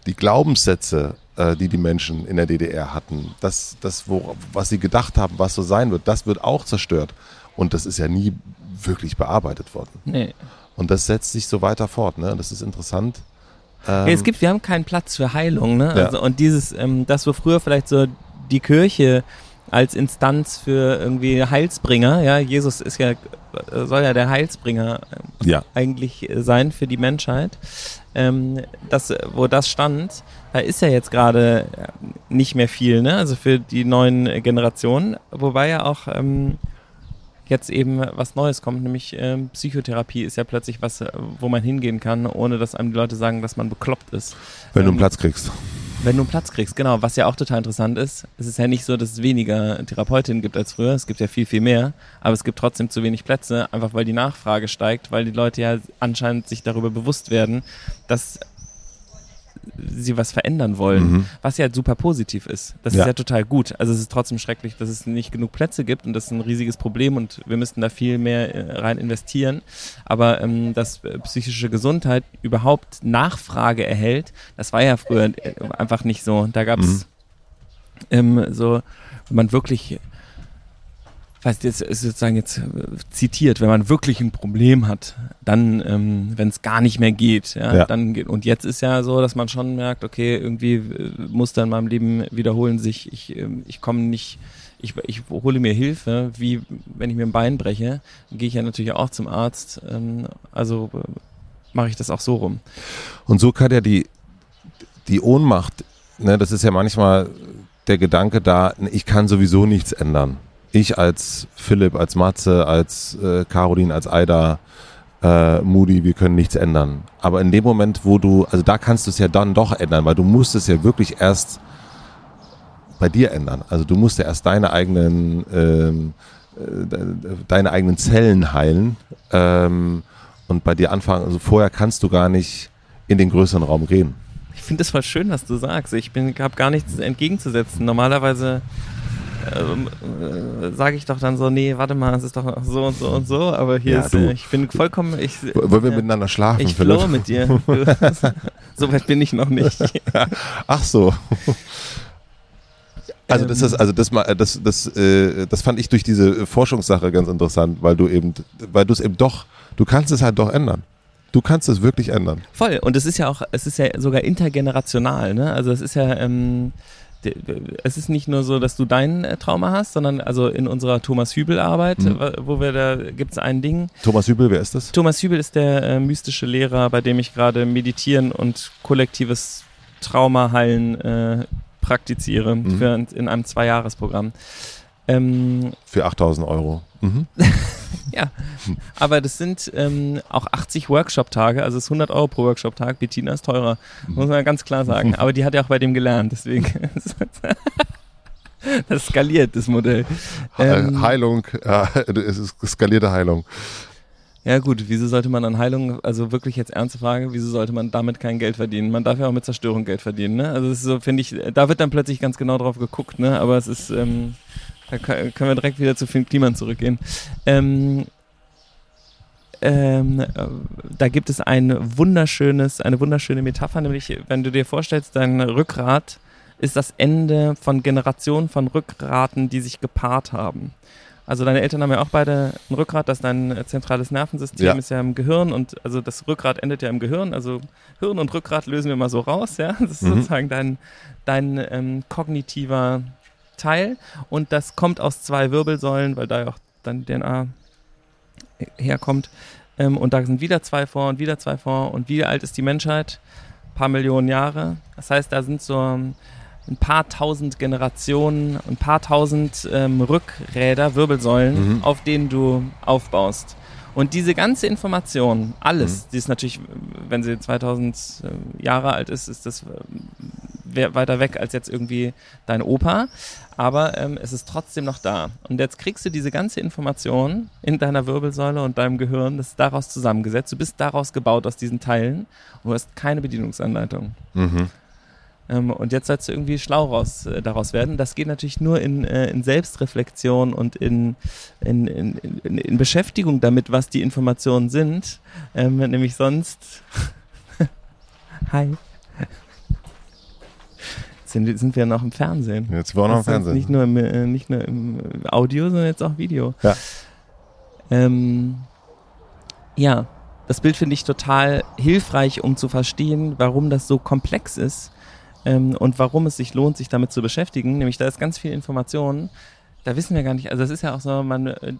die Glaubenssätze, die die Menschen in der DDR hatten, das, das wo, was sie gedacht haben, was so sein wird, das wird auch zerstört. Und das ist ja nie wirklich bearbeitet worden. Nee. Und das setzt sich so weiter fort. Ne? Das ist interessant. Ähm, Ja, es gibt, wir haben keinen Platz für Heilung, ne? Ja. Also, und dieses, ähm, das wo früher vielleicht so die Kirche als Instanz für irgendwie Heilsbringer, ja, Jesus ist ja, äh, soll ja der Heilsbringer ähm, ja. eigentlich äh, sein für die Menschheit. Ähm, das, äh, wo das stand, da ist ja jetzt gerade äh, nicht mehr viel, ne? Also für die neuen Generationen, wobei ja auch ähm, jetzt eben was Neues kommt, nämlich ähm, Psychotherapie ist ja plötzlich was, äh, wo man hingehen kann, ohne dass einem die Leute sagen, dass man bekloppt ist. Wenn du einen Ähm, Platz kriegst. Wenn du einen Platz kriegst, genau. Was ja auch total interessant ist, es ist ja nicht so, dass es weniger Therapeutinnen gibt als früher. Es gibt ja viel, viel mehr. Aber es gibt trotzdem zu wenig Plätze, einfach weil die Nachfrage steigt, weil die Leute ja anscheinend sich darüber bewusst werden, dass sie was verändern wollen, mhm. was ja super positiv ist. Das ja. ist ja total gut. Also es ist trotzdem schrecklich, dass es nicht genug Plätze gibt und das ist ein riesiges Problem und wir müssten da viel mehr äh, rein investieren. Aber ähm, dass äh, psychische Gesundheit überhaupt Nachfrage erhält, das war ja früher äh, einfach nicht so. Da gab es mhm. ähm, so, wenn man wirklich weiß jetzt ist sozusagen jetzt äh, zitiert, wenn man wirklich ein Problem hat, dann, ähm, wenn es gar nicht mehr geht, ja, ja, dann geht. Und jetzt ist ja so, dass man schon merkt, okay, irgendwie äh, muss dann in meinem Leben wiederholen sich, ich, ähm, ich komme nicht, ich, ich hole mir Hilfe, wie wenn ich mir ein Bein breche, gehe ich ja natürlich auch zum Arzt. Ähm, also äh, mache ich das auch so rum. Und so kann ja die, die Ohnmacht, ne, das ist ja manchmal der Gedanke da, ich kann sowieso nichts ändern ich als Philipp, als Matze, als äh, Caroline, als Aida, äh, Moody, wir können nichts ändern. Aber in dem Moment, wo du, also da kannst du es ja dann doch ändern, weil du musst es ja wirklich erst bei dir ändern. Also du musst ja erst deine eigenen, ähm, äh, deine eigenen Zellen heilen ähm, und bei dir anfangen. Also vorher kannst du gar nicht in den größeren Raum gehen. Ich finde es voll schön, was du sagst. Ich habe gar nichts entgegenzusetzen. Normalerweise ähm, äh, sage ich doch dann so, nee, warte mal, es ist doch so und so und so, aber hier ja, ist, äh, ich bin vollkommen, ich, Wollen wir äh, miteinander schlafen? Ich flow mit dir. so weit bin ich noch nicht. Ach so. Also das ist, also das mal, das, das, äh, das fand ich durch diese Forschungssache ganz interessant, weil du eben, weil du es eben doch, du kannst es halt doch ändern. Du kannst es wirklich ändern. Voll. Und es ist ja auch, es ist ja sogar intergenerational, ne? Also es ist ja, ähm, es ist nicht nur so, dass du dein äh, Trauma hast, sondern also in unserer Thomas Hübel Arbeit, mhm. wo wir da gibt es ein Ding. Thomas Hübel, wer ist das? Thomas Hübel ist der äh, mystische Lehrer, bei dem ich gerade meditieren und kollektives Trauma heilen äh, praktiziere mhm. für, in einem Zweijahresprogramm. Ähm, für 8000 Euro. Mhm. ja, aber das sind ähm, auch 80 Workshop-Tage, also es ist 100 Euro pro Workshop-Tag. Bettina ist teurer, muss man ganz klar sagen. Aber die hat ja auch bei dem gelernt, deswegen. das skaliert, das Modell. Ähm, Heilung, äh, es ist skalierte Heilung. Ja gut, wieso sollte man an Heilung, also wirklich jetzt ernste Frage, wieso sollte man damit kein Geld verdienen? Man darf ja auch mit Zerstörung Geld verdienen, ne? Also das ist so, finde ich, da wird dann plötzlich ganz genau drauf geguckt, ne? Aber es ist, ähm, da können wir direkt wieder zu Finn Kliman zurückgehen. Ähm, ähm, da gibt es ein wunderschönes, eine wunderschöne Metapher, nämlich wenn du dir vorstellst, dein Rückgrat ist das Ende von Generationen von Rückgraten, die sich gepaart haben. Also deine Eltern haben ja auch beide ein Rückgrat, das ist dein zentrales Nervensystem ja. ist ja im Gehirn und also das Rückgrat endet ja im Gehirn. Also Hirn und Rückgrat lösen wir mal so raus, ja. Das ist mhm. sozusagen dein, dein ähm, kognitiver Teil und das kommt aus zwei Wirbelsäulen, weil da ja auch dann DNA herkommt. Ähm, und da sind wieder zwei vor und wieder zwei vor. Und wie alt ist die Menschheit? Ein paar Millionen Jahre. Das heißt, da sind so ein paar tausend Generationen, ein paar tausend ähm, Rückräder, Wirbelsäulen, mhm. auf denen du aufbaust. Und diese ganze Information, alles, mhm. die ist natürlich, wenn sie 2000 äh, Jahre alt ist, ist das äh, weiter weg als jetzt irgendwie dein Opa. Aber ähm, es ist trotzdem noch da. Und jetzt kriegst du diese ganze Information in deiner Wirbelsäule und deinem Gehirn, das ist daraus zusammengesetzt. Du bist daraus gebaut aus diesen Teilen und du hast keine Bedienungsanleitung. Mhm. Ähm, und jetzt sollst du irgendwie schlau raus, äh, daraus werden. Das geht natürlich nur in, äh, in Selbstreflexion und in, in, in, in, Beschäftigung damit, was die Informationen sind. Ähm, nämlich sonst. Hi. Sind, sind wir noch im Fernsehen. Jetzt war noch im Fernsehen. Nicht nur im, äh, nicht nur im Audio, sondern jetzt auch Video. Ja. Ähm, ja, das Bild finde ich total hilfreich, um zu verstehen, warum das so komplex ist ähm, und warum es sich lohnt, sich damit zu beschäftigen. Nämlich da ist ganz viel Information. Da wissen wir gar nicht. Also es ist ja auch so, man, äh,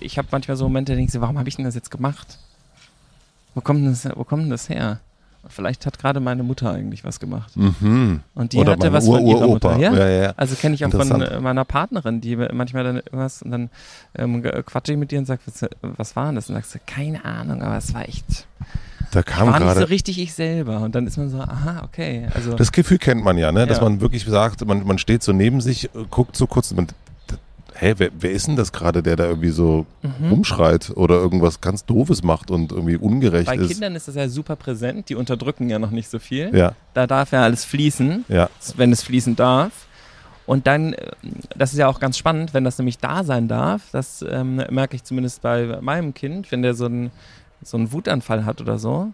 ich habe manchmal so Momente, da denke ich, warum habe ich denn das jetzt gemacht? Wo kommt denn das, wo kommt denn das her? Vielleicht hat gerade meine Mutter eigentlich was gemacht. Mhm. Und die Oder hatte was Ur von ihrer Mutter. Ja? Ja, ja, Also kenne ich auch von äh, meiner Partnerin, die manchmal dann irgendwas und dann ähm, quatsche ich mit dir und sage, was, was war denn das? Und sagst du, keine Ahnung, aber es war echt Da kam war nicht gerade. so richtig ich selber. Und dann ist man so, aha, okay. Also Das Gefühl kennt man ja, ne? dass man wirklich sagt, man, man steht so neben sich, äh, guckt so kurz, man, hä, wer, wer ist denn das gerade, der da irgendwie so Mhm. rumschreit oder irgendwas ganz Doofes macht und irgendwie ungerecht bei ist? Kindern ist das ja super präsent. Die unterdrücken ja noch nicht so viel. Ja, Da darf ja alles fließen, ja. wenn es fließen darf. Und dann, äh, das ist ja auch ganz spannend, wenn das nämlich da sein darf, das ähm, merke ich zumindest bei meinem Kind, wenn der so einen so einen Wutanfall hat oder so.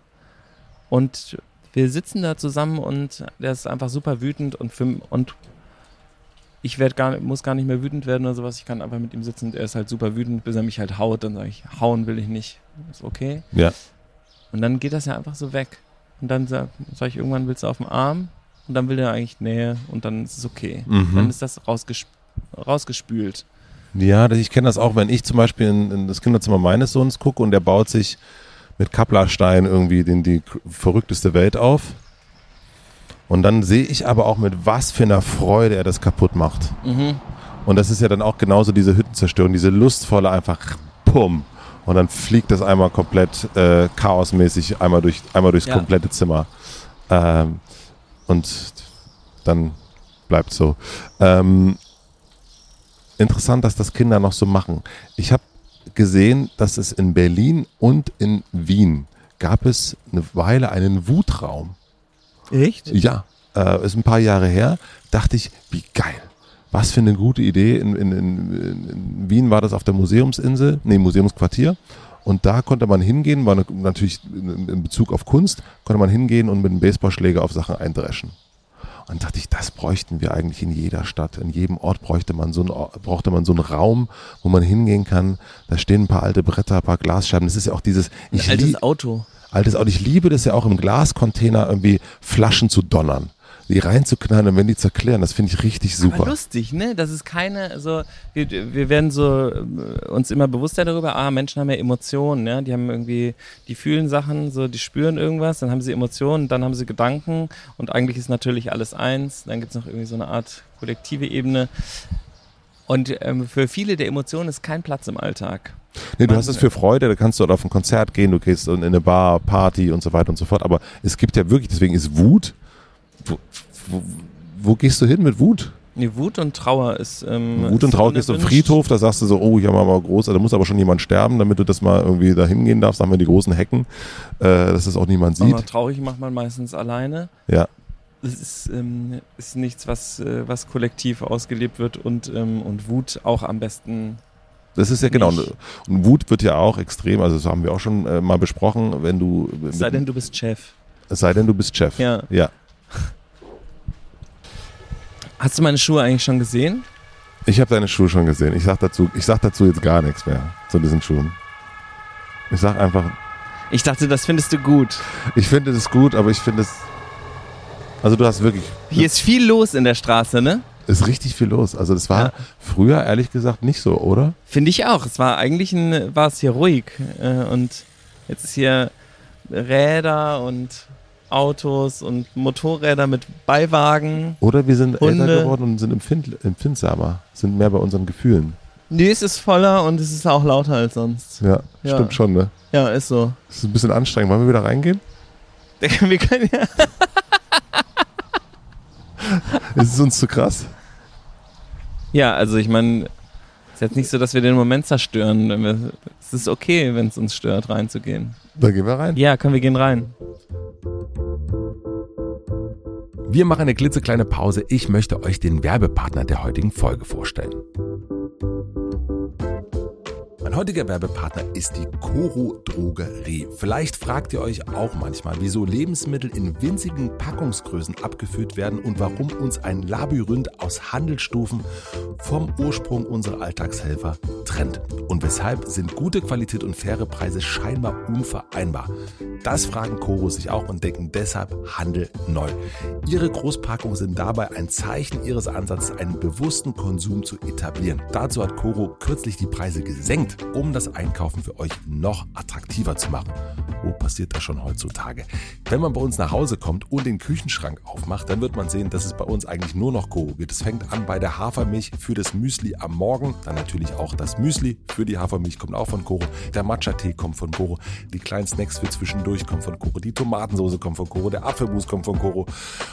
Und wir sitzen da zusammen und der ist einfach super wütend und, für, und ich werd gar, muss gar nicht mehr wütend werden oder sowas. Ich kann einfach mit ihm sitzen und er ist halt super wütend, bis er mich halt haut. Dann sage ich, hauen will ich nicht. Ist okay. Ja. Und dann geht das ja einfach so weg. Und dann sage sag ich, irgendwann willst du auf den Arm und dann will er eigentlich Nähe und dann ist es okay. Mhm. Dann ist das rausgesp rausgespült. Ja, ich kenne das auch, wenn ich zum Beispiel in, in das Kinderzimmer meines Sohns gucke und der baut sich mit Kapplerstein irgendwie den, die verrückteste Welt auf. Und dann sehe ich aber auch, mit was für einer Freude er das kaputt macht. Mhm. Und das ist ja dann auch genauso diese Hüttenzerstörung, diese lustvolle einfach pum. Und dann fliegt das einmal komplett äh, chaosmäßig einmal, durch, einmal durchs Ja. komplette Zimmer. Ähm, und dann bleibt so. Ähm, interessant, dass das Kinder noch so machen. Ich habe gesehen, dass es in Berlin und in Wien gab es eine Weile einen Wutraum. Echt? Ja, äh, ist ein paar Jahre her. Dachte ich, wie geil. Was für eine gute Idee. In, in, in, in Wien war das auf der Museumsinsel, nee, Museumsquartier. Und da konnte man hingehen, war eine, natürlich in, Bezug auf Kunst, konnte man hingehen und mit einem Baseballschläger auf Sachen eindreschen. Und dachte ich, das bräuchten wir eigentlich in jeder Stadt. In jedem Ort bräuchte man so einen, brauchte man so einen Raum, wo man hingehen kann. Da stehen ein paar alte Bretter, ein paar Glasscheiben. Das ist ja auch dieses, Ein ich altes lieb- Auto. Altes Auto. Ich liebe das ja auch im Glascontainer irgendwie Flaschen zu donnern. Die reinzuknallen und wenn die zerklären, das finde ich richtig Aber super. lustig, ne? Das ist keine, so, wir, wir werden so äh, uns immer bewusster darüber, ah, Menschen haben ja Emotionen, ja, die haben irgendwie, die fühlen Sachen, so, die spüren irgendwas, dann haben sie Emotionen, dann haben sie Gedanken und eigentlich ist natürlich alles eins, dann gibt's noch irgendwie so eine Art kollektive Ebene. Und ähm, für viele der Emotionen ist kein Platz im Alltag. Nee, du Man- hast es für Freude, da kannst du dort auf ein Konzert gehen, du gehst in eine Bar, Party und so weiter und so fort. Aber es gibt ja wirklich, deswegen ist Wut. Wo, wo, wo gehst du hin mit Wut? Nee, Wut und Trauer ist. Ähm, Wut und Trauer gehst du unerwünscht. Friedhof, da sagst du so, oh, haben wir mal groß, da muss aber schon jemand sterben, damit du das mal irgendwie da hingehen darfst, da haben wir die großen Hecken, äh, dass das auch niemand sieht. Aber traurig macht man meistens alleine. Ja. Es ist, ähm, ist nichts, was, äh, was kollektiv ausgelebt wird und, ähm, und Wut auch am besten. Das ist ja genau. Nicht. Und Wut wird ja auch extrem, also das haben wir auch schon äh, mal besprochen, wenn du. Es sei denn, du bist Chef. es sei denn, du bist Chef. Ja. ja. Hast du meine Schuhe eigentlich schon gesehen? Ich habe deine Schuhe schon gesehen. Ich sag dazu, ich sag dazu jetzt gar nichts mehr zu diesen Schuhen. Ich sag einfach, Ich dachte, das findest du gut. ich finde das gut, aber ich finde es. Also du hast wirklich, Hier ist viel los in der Straße, ne? ist richtig viel los. Also das war Ja. früher ehrlich gesagt nicht so, oder? Finde ich auch. Es war eigentlich ein, war es hier ruhig. Äh, und jetzt ist hier Räder und Autos und Motorräder mit Beiwagen. Oder wir sind Hunde. älter geworden und sind empfind, empfindsamer, sind mehr bei unseren Gefühlen. Nee, es ist voller und es ist auch lauter als sonst. Ja, Ja. stimmt schon, ne? Ja, ist so. Das ist ein bisschen anstrengend. Wollen wir wieder reingehen? Wir können ja. Ist es uns zu krass? Ja, also ich meine, es ist jetzt nicht so, dass wir den Moment zerstören. Wenn wir, es ist okay, wenn es uns stört, reinzugehen. Dann gehen wir rein. Ja, komm, wir gehen rein. Wir machen eine klitzekleine Pause. Ich möchte euch den Werbepartner der heutigen Folge vorstellen. Mein heutiger Werbepartner ist die Coro Drogerie. Vielleicht fragt ihr euch auch manchmal, wieso Lebensmittel in winzigen Packungsgrößen abgefüllt werden und warum uns ein Labyrinth aus Handelsstufen vom Ursprung unserer Alltagshelfer trennt. Und weshalb sind gute Qualität und faire Preise scheinbar unvereinbar? Das fragen Coro sich auch und denken deshalb Handel neu. Ihre Großpackungen sind dabei ein Zeichen ihres Ansatzes, einen bewussten Konsum zu etablieren. Dazu hat Coro kürzlich die Preise gesenkt, um das Einkaufen für euch noch attraktiver zu machen. Wo passiert das schon heutzutage? Wenn man bei uns nach Hause kommt und den Küchenschrank aufmacht, dann wird man sehen, dass es bei uns eigentlich nur noch Coro gibt. Es fängt an bei der Hafermilch für das Müsli am Morgen, dann natürlich auch das Müsli für die Hafermilch kommt auch von Koro. Der Matcha-Tee kommt von Koro. Die kleinen Snacks für zwischendurch kommen von Koro. Die Tomatensoße kommt von Koro. Der Apfelmus kommt von Koro.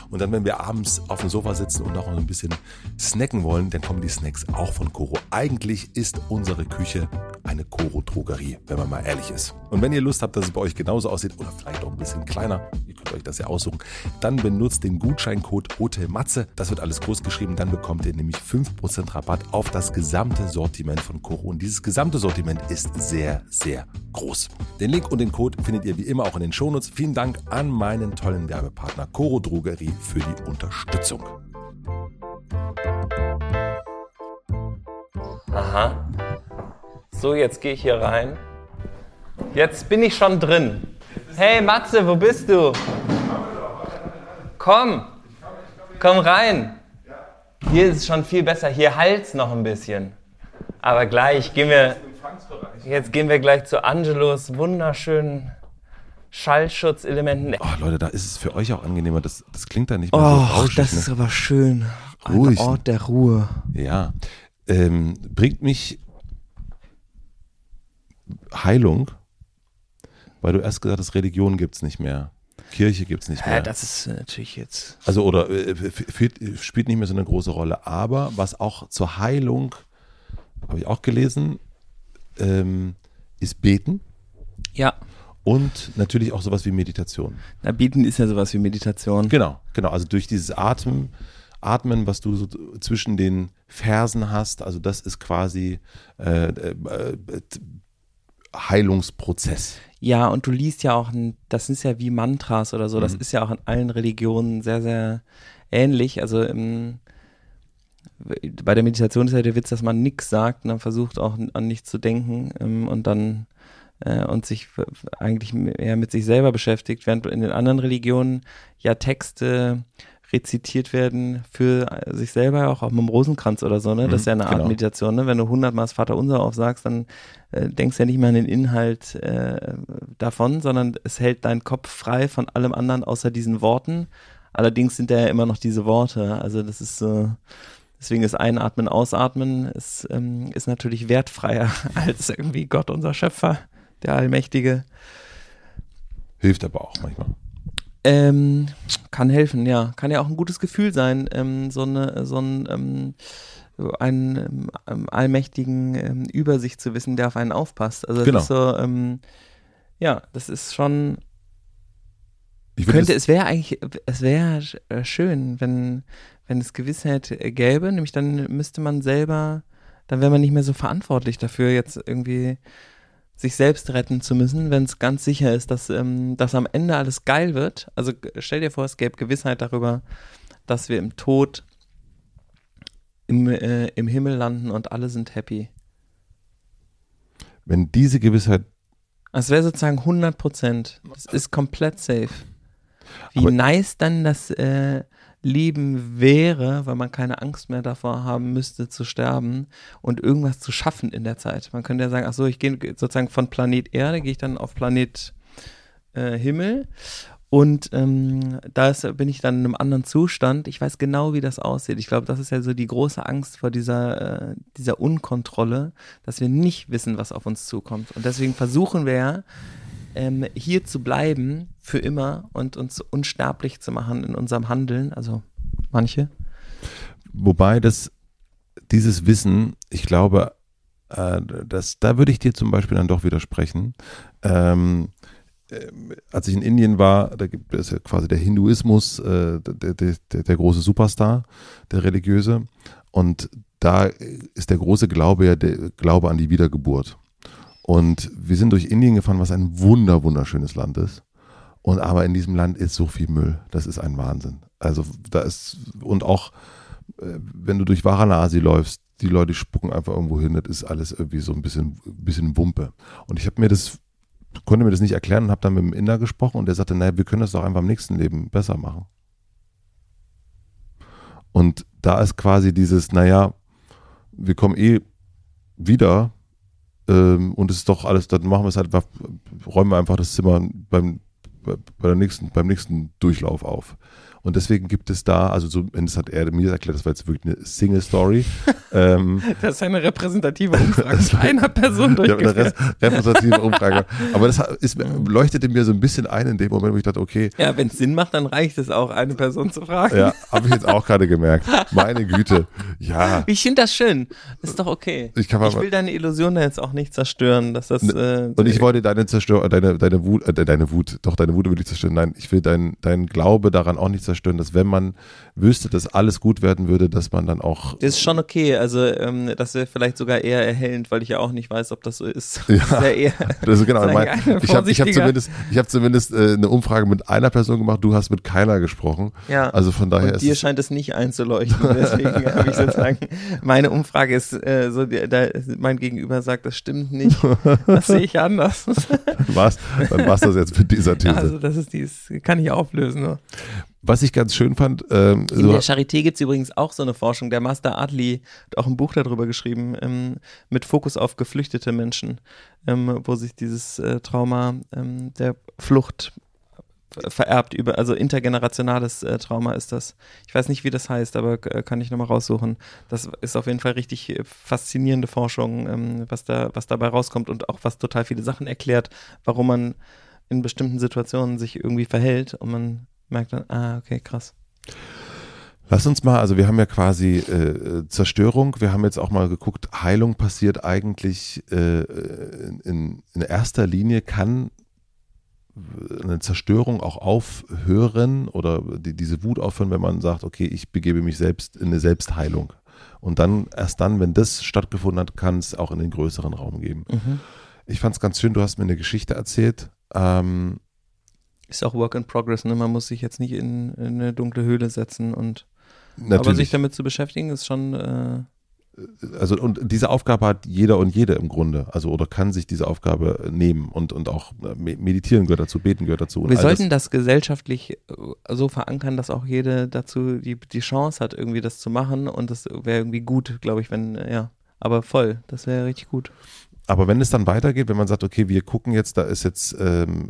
Und dann, wenn wir abends auf dem Sofa sitzen und noch ein bisschen snacken wollen, dann kommen die Snacks auch von Koro. Eigentlich ist unsere Küche eine Koro-Drogerie, wenn man mal ehrlich ist. Und wenn ihr Lust habt, dass es bei euch genauso aussieht oder vielleicht auch ein bisschen kleiner, ihr könnt euch das ja aussuchen, dann benutzt den Gutscheincode HOTELMATZE. Das wird alles groß geschrieben. Dann bekommt ihr nämlich 5% Rabatt auf das gesamte Sortiment von Koro. Und dieses gesamte Sortiment ist sehr, sehr groß. Den Link und den Code findet ihr wie immer auch in den Shownotes. Vielen Dank an meinen tollen Werbepartner Koro Drogerie für die Unterstützung. Aha. So, jetzt gehe ich hier rein. Jetzt bin ich schon drin. Hey Matze, wo bist du? Komm, komm rein. Hier ist es schon viel besser. Hier halt's noch ein bisschen. Aber gleich gehen wir. Jetzt gehen wir gleich zu Angelos wunderschönen Schallschutzelementen. Oh, Leute, da ist es für euch auch angenehmer. Das, das klingt da nicht mehr so Oh, rauschig, das ne? ist aber schön. Ein Ruhig. Ort der Ruhe. Ja. Ähm, bringt mich Heilung, weil du erst gesagt hast, Religion gibt's nicht mehr. Kirche gibt's nicht mehr. Ja, das ist natürlich jetzt. Also oder äh, spielt nicht mehr so eine große Rolle. Aber was auch zur Heilung, habe ich auch gelesen, ähm, ist Beten Ja. und natürlich auch sowas wie Meditation. Na, Bieten ist ja sowas wie Meditation. Genau, genau. Also durch dieses Atmen, Atmen, was du so zwischen den Fersen hast, also das ist quasi äh, äh, äh, Heilungsprozess. Ja, und du liest ja auch, das ist ja wie Mantras oder so, Mhm. das ist ja auch in allen Religionen sehr, sehr ähnlich. Also im, bei der Meditation ist ja der Witz, dass man nichts sagt und dann versucht auch an nichts zu denken ähm, und dann äh, und sich eigentlich eher mit sich selber beschäftigt, während in den anderen Religionen ja Texte rezitiert werden für äh, sich selber, auch, auch mit dem Rosenkranz oder so, ne? Das ist ja eine Art genau. Meditation, ne? Wenn du hundertmal das Vaterunser aufsagst, dann äh, denkst ja nicht mehr an den Inhalt äh, davon, sondern es hält deinen Kopf frei von allem anderen außer diesen Worten. Allerdings sind da ja immer noch diese Worte. Also das ist so, deswegen ist Einatmen, Ausatmen ist, ähm, ist natürlich wertfreier als irgendwie Gott, unser Schöpfer, der Allmächtige. Hilft aber auch manchmal. Ähm, kann helfen, ja. Kann ja auch ein gutes Gefühl sein, ähm, so, eine, so ein, ähm, einen ähm, allmächtigen ähm, Übersicht zu wissen, der auf einen aufpasst. Also das Genau. ist so, ähm, ja, das ist schon, Ich könnte, es wäre eigentlich, es wäre äh, schön, wenn, wenn es Gewissheit gäbe, nämlich dann müsste man selber, dann wäre man nicht mehr so verantwortlich dafür, jetzt irgendwie sich selbst retten zu müssen, wenn es ganz sicher ist, dass, ähm, dass am Ende alles geil wird. Also stell dir vor, es gäbe Gewissheit darüber, dass wir im Tod im, äh, im Himmel landen und alle sind happy. wenn diese Gewissheit, Es wäre sozusagen 100 Prozent. Es ist komplett safe. Wie nice dann das äh, Leben wäre, weil man keine Angst mehr davor haben müsste zu sterben und irgendwas zu schaffen in der Zeit. Man könnte ja sagen, ach so, ich gehe sozusagen von Planet Erde, gehe ich dann auf Planet äh, Himmel und ähm, da ist, bin ich dann in einem anderen Zustand. Ich weiß genau, wie das aussieht. Ich glaube, das ist ja so die große Angst vor dieser, äh, dieser Unkontrolle, dass wir nicht wissen, was auf uns zukommt. Und deswegen versuchen wir ja, ähm, hier zu bleiben für immer und uns unsterblich zu machen in unserem Handeln. Also manche. wobei das, dieses Wissen, ich glaube, äh, das, da würde ich dir zum Beispiel dann doch widersprechen. Ähm, ähm, als ich in Indien war, da gibt es ja quasi der Hinduismus, äh, der, der, der große Superstar, der religiöse. Und da ist der große Glaube ja der Glaube an die Wiedergeburt. Und wir sind durch Indien gefahren, was ein wunder, wunderschönes Land ist. Und aber in diesem Land ist so viel Müll. Das ist ein Wahnsinn. Also da ist, und auch, äh, wenn du durch Varanasi läufst, die Leute spucken einfach irgendwo hin, das ist alles irgendwie so ein bisschen, bisschen Wumpe. Und ich habe mir das, konnte mir das nicht erklären und habe dann mit dem Inder gesprochen und der sagte, naja, wir können das doch einfach im nächsten Leben besser machen. Und da ist quasi dieses, naja, wir kommen eh wieder ähm, und es ist doch alles, dann machen wir es halt, räumen wir einfach das Zimmer beim, bei der nächsten, beim nächsten Durchlauf auf. Und deswegen gibt es da, also so, das hat er mir erklärt, das war jetzt wirklich eine Single-Story. ähm, das ist eine repräsentative Umfrage von einer Person durchgeführt. eine repräsentative Umfrage. Aber das ist, leuchtete mir so ein bisschen ein in dem Moment, wo ich dachte, okay. Ja, wenn es Sinn macht, dann reicht es auch, eine Person zu fragen. Ja, habe ich jetzt auch gerade gemerkt. Meine Güte. Ja. Ich finde das schön. Ist doch okay. Ich, kann ich will deine Illusion da jetzt auch nicht zerstören, dass das. Äh, und ich wollte deine Zerstör deine, deine Wut, äh, deine Wut, doch deine Wut will ich zerstören. Nein, ich will deinen dein Glaube daran auch nicht zerstören, dass wenn man wüsste, dass alles gut werden würde, dass man dann auch. Das ist schon okay. Also ähm, das wäre vielleicht sogar eher erhellend, weil ich ja auch nicht weiß, ob das so ist. Ja, das eher, also genau. Mein, ich habe ich hab zumindest, ich hab zumindest äh, eine Umfrage mit einer Person gemacht. Du hast mit keiner gesprochen. Ja. Also von daher Und ist dir scheint es nicht einzuleuchten. Deswegen habe ich sozusagen meine Umfrage ist äh, so, da, mein Gegenüber sagt, das stimmt nicht. Das sehe ich anders. dann war's, dann war's das jetzt mit dieser These. Also das ist dies kann ich auflösen. Ne? Was ich ganz schön fand. Ähm, In so der Charité gibt es übrigens auch so eine Forschung. Der Master Adli hat auch ein Buch darüber geschrieben, ähm, mit Fokus auf geflüchtete Menschen, ähm, wo sich dieses äh, Trauma ähm, der Flucht vererbt über, also intergenerationales äh, Trauma ist das. Ich weiß nicht, wie das heißt, aber äh, kann ich nochmal raussuchen. Das ist auf jeden Fall richtig äh, faszinierende Forschung, ähm, was da, was dabei rauskommt und auch was total viele Sachen erklärt, warum man in bestimmten Situationen sich irgendwie verhält und man merkt dann, ah, okay, krass. Lass uns mal, also wir haben ja quasi äh, Zerstörung, wir haben jetzt auch mal geguckt, Heilung passiert eigentlich äh, in, in erster Linie, kann eine Zerstörung auch aufhören oder die, diese Wut aufhören, wenn man sagt, okay, ich begebe mich selbst in eine Selbstheilung. Und dann, erst dann, wenn das stattgefunden hat, kann es auch in den größeren Raum geben. Mhm. Ich fand es ganz schön, du hast mir eine Geschichte erzählt. Ähm, ist auch Work in Progress, ne? Man muss sich jetzt nicht in, in eine dunkle Höhle setzen und Natürlich. aber sich damit zu beschäftigen, ist schon äh also und diese Aufgabe hat jeder und jede im Grunde, also oder kann sich diese Aufgabe nehmen und, und auch äh, meditieren gehört dazu, beten gehört dazu. Wir sollten das, das, gesellschaftlich äh, so verankern, dass auch jede dazu die, die Chance hat, irgendwie das zu machen und das wäre irgendwie gut, glaube ich, wenn, ja, aber voll, das wäre richtig gut aber wenn es dann weitergeht, wenn man sagt, okay, wir gucken jetzt, da ist jetzt, ähm,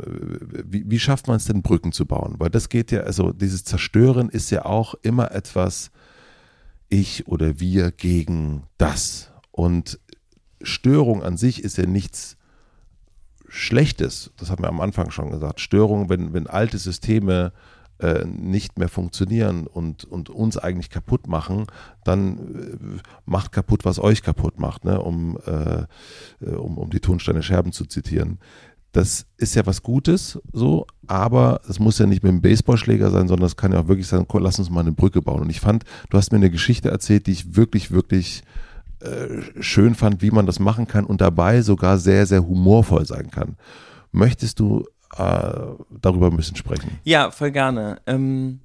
wie, wie schafft man es denn, Brücken zu bauen? Weil das geht ja, also dieses Zerstören ist ja auch immer etwas, ich oder wir gegen das. Und Störung an sich ist ja nichts Schlechtes. Das haben wir am Anfang schon gesagt. Störung, wenn, wenn alte Systeme äh, nicht mehr funktionieren und, und uns eigentlich kaputt machen, dann äh, macht kaputt, was euch kaputt macht, ne? um, äh, äh, um, um die Tonsteine Scherben zu zitieren. Das ist ja was Gutes, so, aber es muss ja nicht mit einem Baseballschläger sein, sondern es kann ja auch wirklich sein, lass uns mal eine Brücke bauen. Und ich fand, du hast mir eine Geschichte erzählt, die ich wirklich, wirklich äh, schön fand, wie man das machen kann und dabei sogar sehr, sehr humorvoll sein kann. Möchtest du äh, darüber ein bisschen sprechen. Ja, voll gerne. Ähm,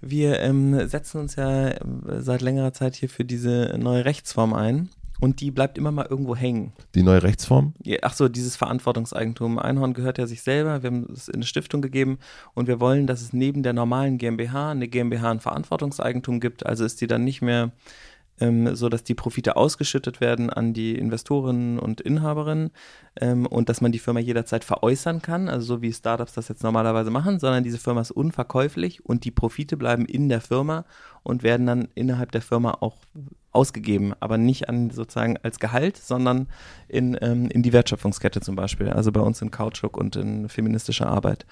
wir ähm, setzen uns ja äh, seit längerer Zeit hier für diese neue Rechtsform ein. Und die bleibt immer mal irgendwo hängen. Die neue Rechtsform? Ach so, dieses Verantwortungseigentum. Einhorn gehört ja sich selber. Wir haben es in eine Stiftung gegeben und wir wollen, dass es neben der normalen GmbH eine GmbH ein Verantwortungseigentum gibt. Also ist die dann nicht mehr ähm, so dass die Profite ausgeschüttet werden an die Investorinnen und Inhaberinnen ähm, und dass man die Firma jederzeit veräußern kann, also so wie Startups das jetzt normalerweise machen, sondern diese Firma ist unverkäuflich und die Profite bleiben in der Firma und werden dann innerhalb der Firma auch ausgegeben, aber nicht an sozusagen als Gehalt, sondern in, ähm, in die Wertschöpfungskette zum Beispiel, also bei uns in Kautschuk und in feministischer Arbeit.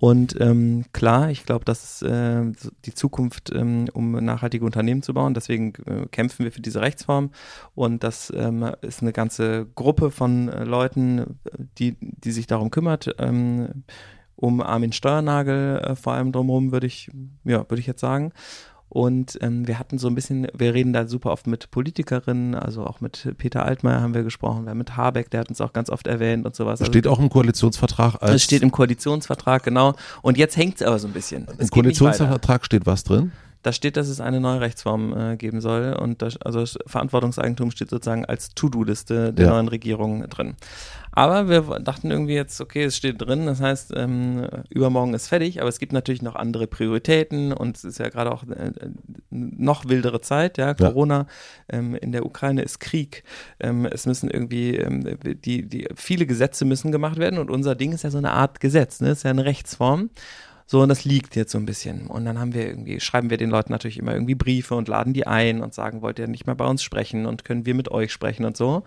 Und ähm, klar, ich glaube, das ist äh, die Zukunft, ähm, um nachhaltige Unternehmen zu bauen. Deswegen äh, kämpfen wir für diese Rechtsform. Und das ähm, ist eine ganze Gruppe von äh, Leuten, die, die sich darum kümmert. Ähm, um Armin Steuernagel äh, vor allem drumherum, würde ich, ja, würde ich jetzt sagen. Und ähm, wir hatten so ein bisschen, wir reden da super oft mit Politikerinnen, also auch mit Peter Altmaier haben wir gesprochen, wir haben mit Habeck, der hat uns auch ganz oft erwähnt und sowas. Also steht auch im Koalitionsvertrag als. Das steht im Koalitionsvertrag, genau. Und jetzt hängt es aber so ein bisschen. Im Koalitionsvertrag steht was drin? Da steht, dass es eine neue Rechtsform äh, geben soll und das, also das Verantwortungseigentum steht sozusagen als To-Do-Liste der ja. neuen Regierung drin. Aber wir dachten irgendwie jetzt, okay, es steht drin, das heißt, ähm, übermorgen ist fertig, aber es gibt natürlich noch andere Prioritäten und es ist ja gerade auch äh, noch wildere Zeit, ja, Corona, ja. Ähm, in der Ukraine ist Krieg, ähm, es müssen irgendwie, ähm, die, die, viele Gesetze müssen gemacht werden und unser Ding ist ja so eine Art Gesetz, ne, ist ja eine Rechtsform. So, und das liegt jetzt so ein bisschen. Und dann haben wir irgendwie, schreiben wir den Leuten natürlich immer irgendwie Briefe und laden die ein und sagen, wollt ihr nicht mehr bei uns sprechen und können wir mit euch sprechen und so.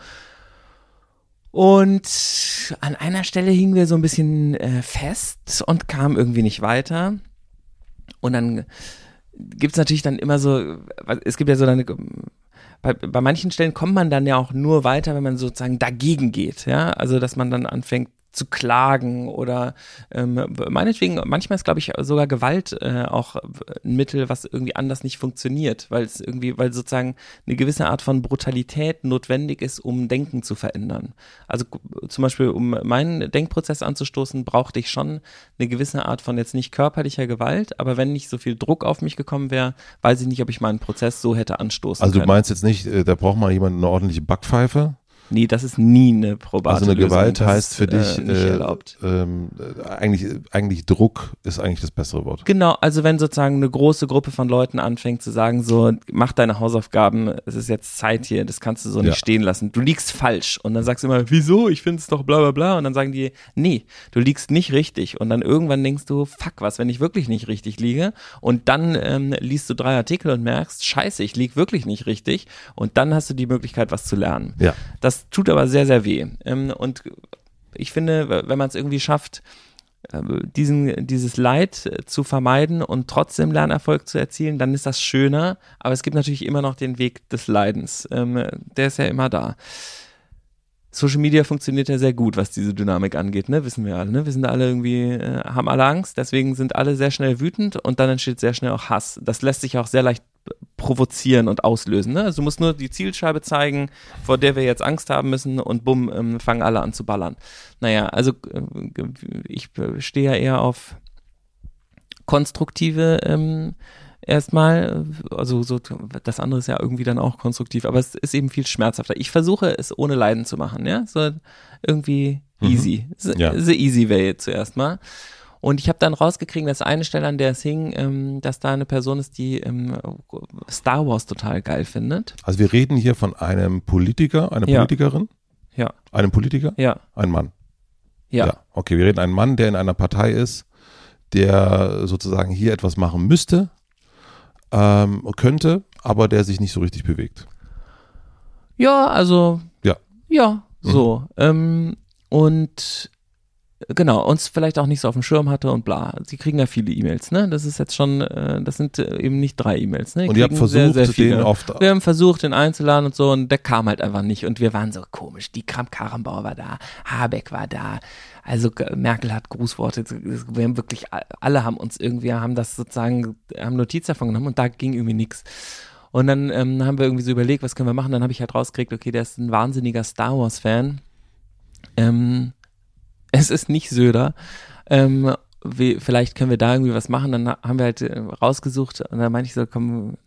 Und an einer Stelle hingen wir so ein bisschen äh, fest und kamen irgendwie nicht weiter. Und dann gibt es natürlich dann immer so, es gibt ja so eine, bei, bei manchen Stellen kommt man dann ja auch nur weiter, wenn man sozusagen dagegen geht, ja, also dass man dann anfängt zu klagen oder ähm, meinetwegen, manchmal ist, glaube ich, sogar Gewalt äh, auch ein Mittel, was irgendwie anders nicht funktioniert, weil es irgendwie, weil sozusagen eine gewisse Art von Brutalität notwendig ist, um Denken zu verändern. Also zum Beispiel, um meinen Denkprozess anzustoßen, brauchte ich schon eine gewisse Art von jetzt nicht körperlicher Gewalt, aber wenn nicht so viel Druck auf mich gekommen wäre, weiß ich nicht, ob ich meinen Prozess so hätte anstoßen Also können. du meinst jetzt nicht, äh, da braucht mal jemand eine ordentliche Backpfeife? Nee, das ist nie eine probate Also eine Lösung. Gewalt Das heißt für dich äh, nicht äh, erlaubt. äh, eigentlich, eigentlich Druck ist eigentlich das bessere Wort. Genau, also wenn sozusagen eine große Gruppe von Leuten anfängt zu sagen, so, mach deine Hausaufgaben, es ist jetzt Zeit hier, das kannst du so Ja. nicht stehen lassen. Du liegst falsch. Und dann sagst du immer, wieso? Ich finde es doch bla bla bla. Und dann sagen die, nee, du liegst nicht richtig. Und dann irgendwann denkst du, fuck, was, wenn ich wirklich nicht richtig liege? Und dann ähm, liest du drei Artikel und merkst, scheiße, ich lieg wirklich nicht richtig. Und dann hast du die Möglichkeit, was zu lernen. Ja. Das tut aber sehr, sehr weh. Ähm, und ich finde, wenn man es irgendwie schafft, äh, diesen, dieses Leid äh, zu vermeiden und trotzdem Lernerfolg zu erzielen, dann ist das schöner. Aber es gibt natürlich immer noch den Weg des Leidens. Ähm, der ist ja immer da. Social Media funktioniert ja sehr gut, was diese Dynamik angeht, ne? Wissen wir alle, ne? Wir sind alle irgendwie, äh, haben alle Angst, deswegen sind alle sehr schnell wütend und dann entsteht sehr schnell auch Hass. Das lässt sich auch sehr leicht provozieren und auslösen. Ne? Also du musst nur die Zielscheibe zeigen, vor der wir jetzt Angst haben müssen und bumm, ähm, fangen alle an zu ballern. Naja, also äh, ich äh, stehe ja eher auf konstruktive ähm, erstmal, also so, das andere ist ja irgendwie dann auch konstruktiv, aber es ist eben viel schmerzhafter. Ich versuche es ohne Leiden zu machen, ja, so irgendwie Mhm. easy, the, Ja. the easy way zuerst mal. Und ich habe dann rausgekriegt, dass eine Stelle, an der es hing, ähm, dass da eine Person ist, die ähm, Star Wars total geil findet. Also wir reden hier von einem Politiker, einer Ja. Politikerin, Ja, einem Politiker, ja, ein Mann. ja. Okay, wir reden einen Mann, der in einer Partei ist, der sozusagen hier etwas machen müsste, ähm, könnte, aber der sich nicht so richtig bewegt. Ja, also. Ja. Ja, so. Ähm, und genau, uns vielleicht auch nicht so auf dem Schirm hatte und bla. Sie kriegen ja viele E-Mails, ne? Das ist jetzt schon, äh, das sind äh, eben nicht drei E-Mails, ne? Die Und ihr habt versucht, sehr, sehr den oft. Wir haben versucht, den einzuladen und so, und der kam halt einfach nicht. Und wir waren so komisch. Die Kramp-Karrenbauer war da, Habeck war da. Also Merkel hat Grußworte. Wir haben wirklich, alle haben uns irgendwie, haben das sozusagen, haben Notiz davon genommen und da ging irgendwie nichts. Und dann ähm, haben wir irgendwie so überlegt, was können wir machen. Dann habe ich halt rausgekriegt, okay, der ist ein wahnsinniger Star Wars-Fan. Ähm, es ist nicht Söder. Ähm, wie, vielleicht können wir da irgendwie was machen. Dann haben wir halt äh, rausgesucht und dann meinte ich so, komm,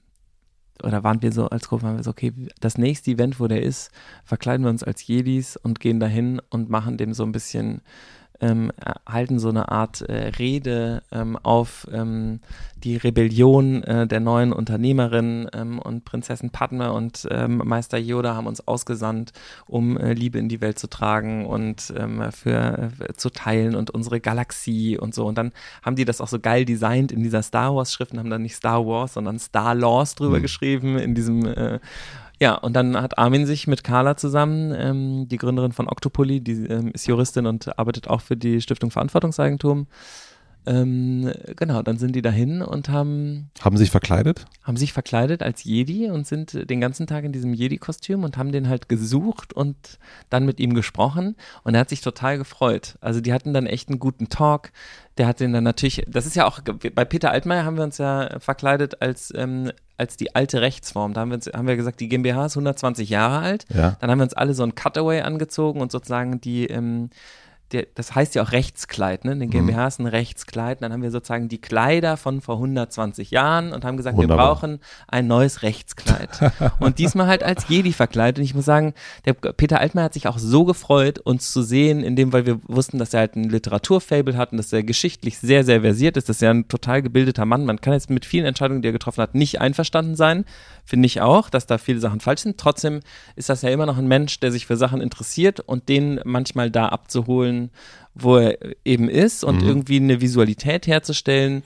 oder waren wir so als Gruppe, waren wir so, okay, das nächste Event, wo der ist, verkleiden wir uns als Jedis und gehen dahin und machen dem so ein bisschen, ähm, äh, halten so eine Art äh, Rede ähm, auf ähm, die Rebellion äh, der neuen Unternehmerin ähm, und Prinzessin Padme und ähm, Meister Yoda haben uns ausgesandt, um äh, Liebe in die Welt zu tragen und ähm, für äh, zu teilen und unsere Galaxie und so. Und dann haben die das auch so geil designt in dieser Star Wars Schrift und haben dann nicht Star Wars, sondern Star Laws drüber Mhm. geschrieben in diesem äh, ja, und dann hat Armin sich mit Carla zusammen, ähm, die Gründerin von Octopoly, die ähm, ist Juristin und arbeitet auch für die Stiftung Verantwortungseigentum. Ähm, genau, dann sind die dahin und haben, Haben sich verkleidet? haben sich verkleidet als Jedi und sind den ganzen Tag in diesem Jedi-Kostüm und haben den halt gesucht und dann mit ihm gesprochen und er hat sich total gefreut. Also die hatten dann echt einen guten Talk. Der hat den dann natürlich, das ist ja auch, bei Peter Altmaier haben wir uns ja verkleidet als, ähm, als die alte Rechtsform. Da haben wir, uns, haben wir gesagt, die GmbH ist 120 Jahre alt. Ja. Dann haben wir uns alle so ein Cutaway angezogen und sozusagen die, ähm, der, das heißt ja auch Rechtskleid, ne? Den GmbH ist ein Rechtskleid. Dann haben wir sozusagen die Kleider von vor 120 Jahren und haben gesagt, Wunderbar. wir brauchen ein neues Rechtskleid. und diesmal halt als Jedi verkleidet. Und ich muss sagen, der Peter Altmaier hat sich auch so gefreut, uns zu sehen, in dem, weil wir wussten, dass er halt ein Literaturfable hat und dass er geschichtlich sehr, sehr versiert ist. Das ist ja ein total gebildeter Mann. Man kann jetzt mit vielen Entscheidungen, die er getroffen hat, nicht einverstanden sein. Finde ich auch, dass da viele Sachen falsch sind. Trotzdem ist das ja immer noch ein Mensch, der sich für Sachen interessiert und den manchmal da abzuholen darzustellen, wo er eben ist und Mhm. irgendwie eine Visualität herzustellen.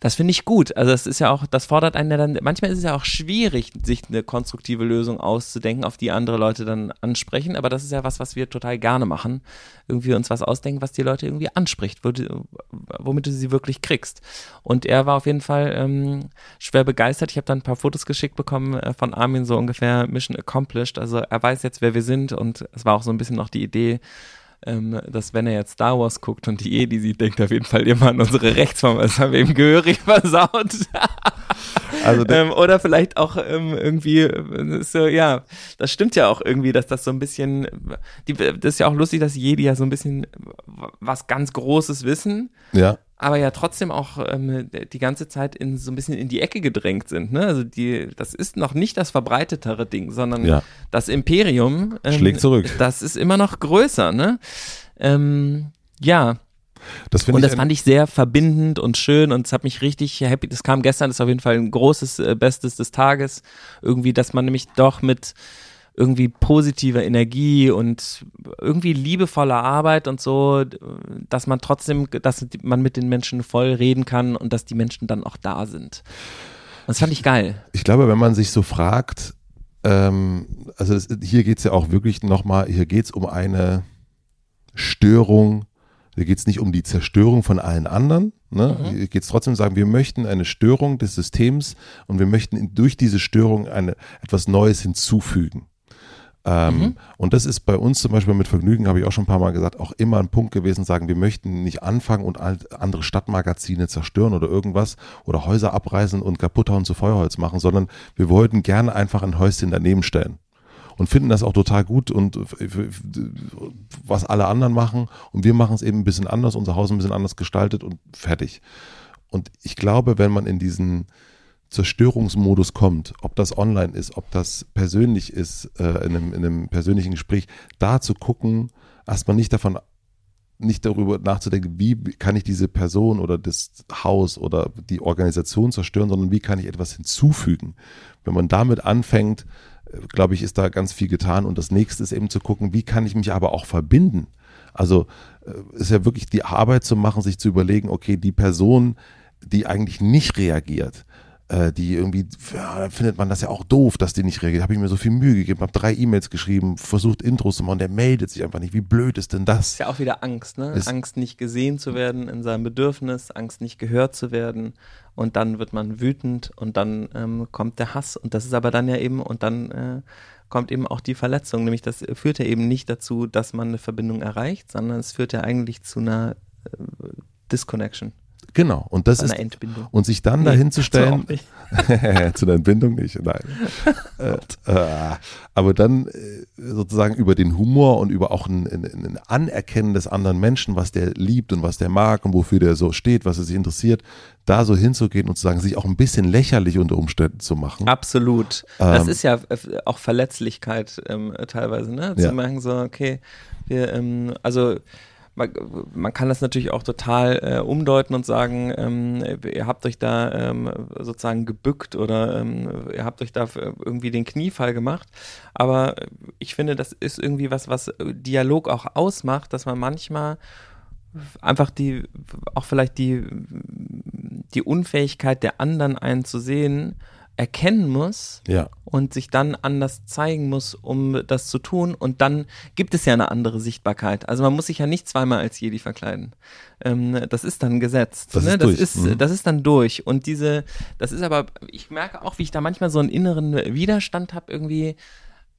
Das finde ich gut. Also das ist ja auch, das fordert einen ja dann, manchmal ist es ja auch schwierig, sich eine konstruktive Lösung auszudenken, auf die andere Leute dann ansprechen, aber das ist ja was, was wir total gerne machen. Irgendwie uns was ausdenken, was die Leute irgendwie anspricht, womit du sie wirklich kriegst. Und er war auf jeden Fall ähm, schwer begeistert. Ich habe dann ein paar Fotos geschickt bekommen äh, von Armin, so ungefähr Mission accomplished. Also er weiß jetzt, wer wir sind und es war auch so ein bisschen noch die Idee, ähm, dass wenn er jetzt Star Wars guckt und die Edi sieht, denkt er auf jeden Fall immer an unsere Rechtsform. Das haben wir ihm gehörig versaut. Also ähm, oder vielleicht auch ähm, irgendwie äh, so, ja, das stimmt ja auch irgendwie, dass das so ein bisschen, die, das ist ja auch lustig, dass Jedi ja so ein bisschen was ganz Großes wissen, ja, aber ja trotzdem auch ähm, die ganze Zeit in so ein bisschen in die Ecke gedrängt sind. Ne? Also die, das ist noch nicht das verbreitetere Ding, sondern ja. das Imperium ähm, Schlägt zurück. Das ist immer noch größer, ne? Ähm, ja, Das und das fand ich sehr verbindend und schön und es hat mich richtig happy. Das kam gestern, das ist auf jeden Fall ein großes äh, Bestes des Tages. Irgendwie, dass man nämlich doch mit irgendwie positiver Energie und irgendwie liebevoller Arbeit und so, dass man trotzdem, dass man mit den Menschen voll reden kann und dass die Menschen dann auch da sind. Das fand ich geil. ich glaube, wenn man sich so fragt, ähm, also das, hier geht es ja auch wirklich nochmal, hier geht es um eine Störung, hier geht es nicht um die Zerstörung von allen anderen, ne? Mhm. hier geht es trotzdem sagen, wir möchten eine Störung des Systems und wir möchten durch diese Störung eine, etwas Neues hinzufügen. Ähm, Mhm. Und das ist bei uns zum Beispiel mit Vergnügen, habe ich auch schon ein paar Mal gesagt, auch immer ein Punkt gewesen, sagen, wir möchten nicht anfangen und andere Stadtmagazine zerstören oder irgendwas oder Häuser abreißen und kaputt hauen zu Feuerholz machen, sondern wir wollten gerne einfach ein Häuschen daneben stellen und finden das auch total gut und was alle anderen machen und wir machen es eben ein bisschen anders, unser Haus ein bisschen anders gestaltet und fertig. Und ich glaube, wenn man in diesen Zerstörungsmodus kommt, ob das online ist, ob das persönlich ist, äh, in, einem, in einem persönlichen Gespräch, da zu gucken, erstmal nicht davon, nicht darüber nachzudenken, wie kann ich diese Person oder das Haus oder die Organisation zerstören, sondern wie kann ich etwas hinzufügen. Wenn man damit anfängt, äh, glaube ich, ist da ganz viel getan. Und das nächste ist eben zu gucken, wie kann ich mich aber auch verbinden. Also äh, ist ja wirklich die Arbeit zu machen, sich zu überlegen, okay, die Person, die eigentlich nicht reagiert, äh, die irgendwie, ja, da findet man das ja auch doof, dass die nicht reagiert. Habe ich mir so viel Mühe gegeben, habe drei E-Mails geschrieben, versucht Intros zu machen, der meldet sich einfach nicht. Wie blöd ist denn das? Ist ja auch wieder Angst, ne? Ist- Angst, nicht gesehen zu werden in seinem Bedürfnis, Angst, nicht gehört zu werden. Und dann wird man wütend und dann ähm, kommt der Hass. Und das ist aber dann ja eben, und dann äh, kommt eben auch die Verletzung. Nämlich, das führt ja eben nicht dazu, dass man eine Verbindung erreicht, sondern es führt ja eigentlich zu einer äh, Disconnection, Genau. Und das einer ist, Entbindung. und sich dann Nee, dahin zu der Entbindung nicht, nein. äh, äh, aber dann äh, sozusagen über den Humor und über auch ein, ein, ein Anerkennen des anderen Menschen, was der liebt und was der mag und wofür der so steht, was er sich interessiert, da so hinzugehen und zu sagen, sich auch ein bisschen lächerlich unter Umständen zu machen. Absolut. Das Ähm, ist ja auch Verletzlichkeit ähm, teilweise, ne? Zu Ja. merken, so, okay, wir, ähm, also man, man kann das natürlich auch total äh, umdeuten und sagen, ähm, ihr habt euch da ähm, sozusagen gebückt oder ähm, ihr habt euch da irgendwie den Kniefall gemacht. Aber ich finde, das ist irgendwie was, was Dialog auch ausmacht, dass man manchmal einfach die, auch vielleicht die, die Unfähigkeit der anderen einen zu sehen, erkennen muss Ja, und sich dann anders zeigen muss, um das zu tun. Und dann gibt es ja eine andere Sichtbarkeit. Also man muss sich ja nicht zweimal als Jedi verkleiden. Ähm, das ist dann gesetzt. Das ne? ist das, ist, Mhm. das ist dann durch. Und diese, das ist aber, ich merke auch, wie ich da manchmal so einen inneren Widerstand habe irgendwie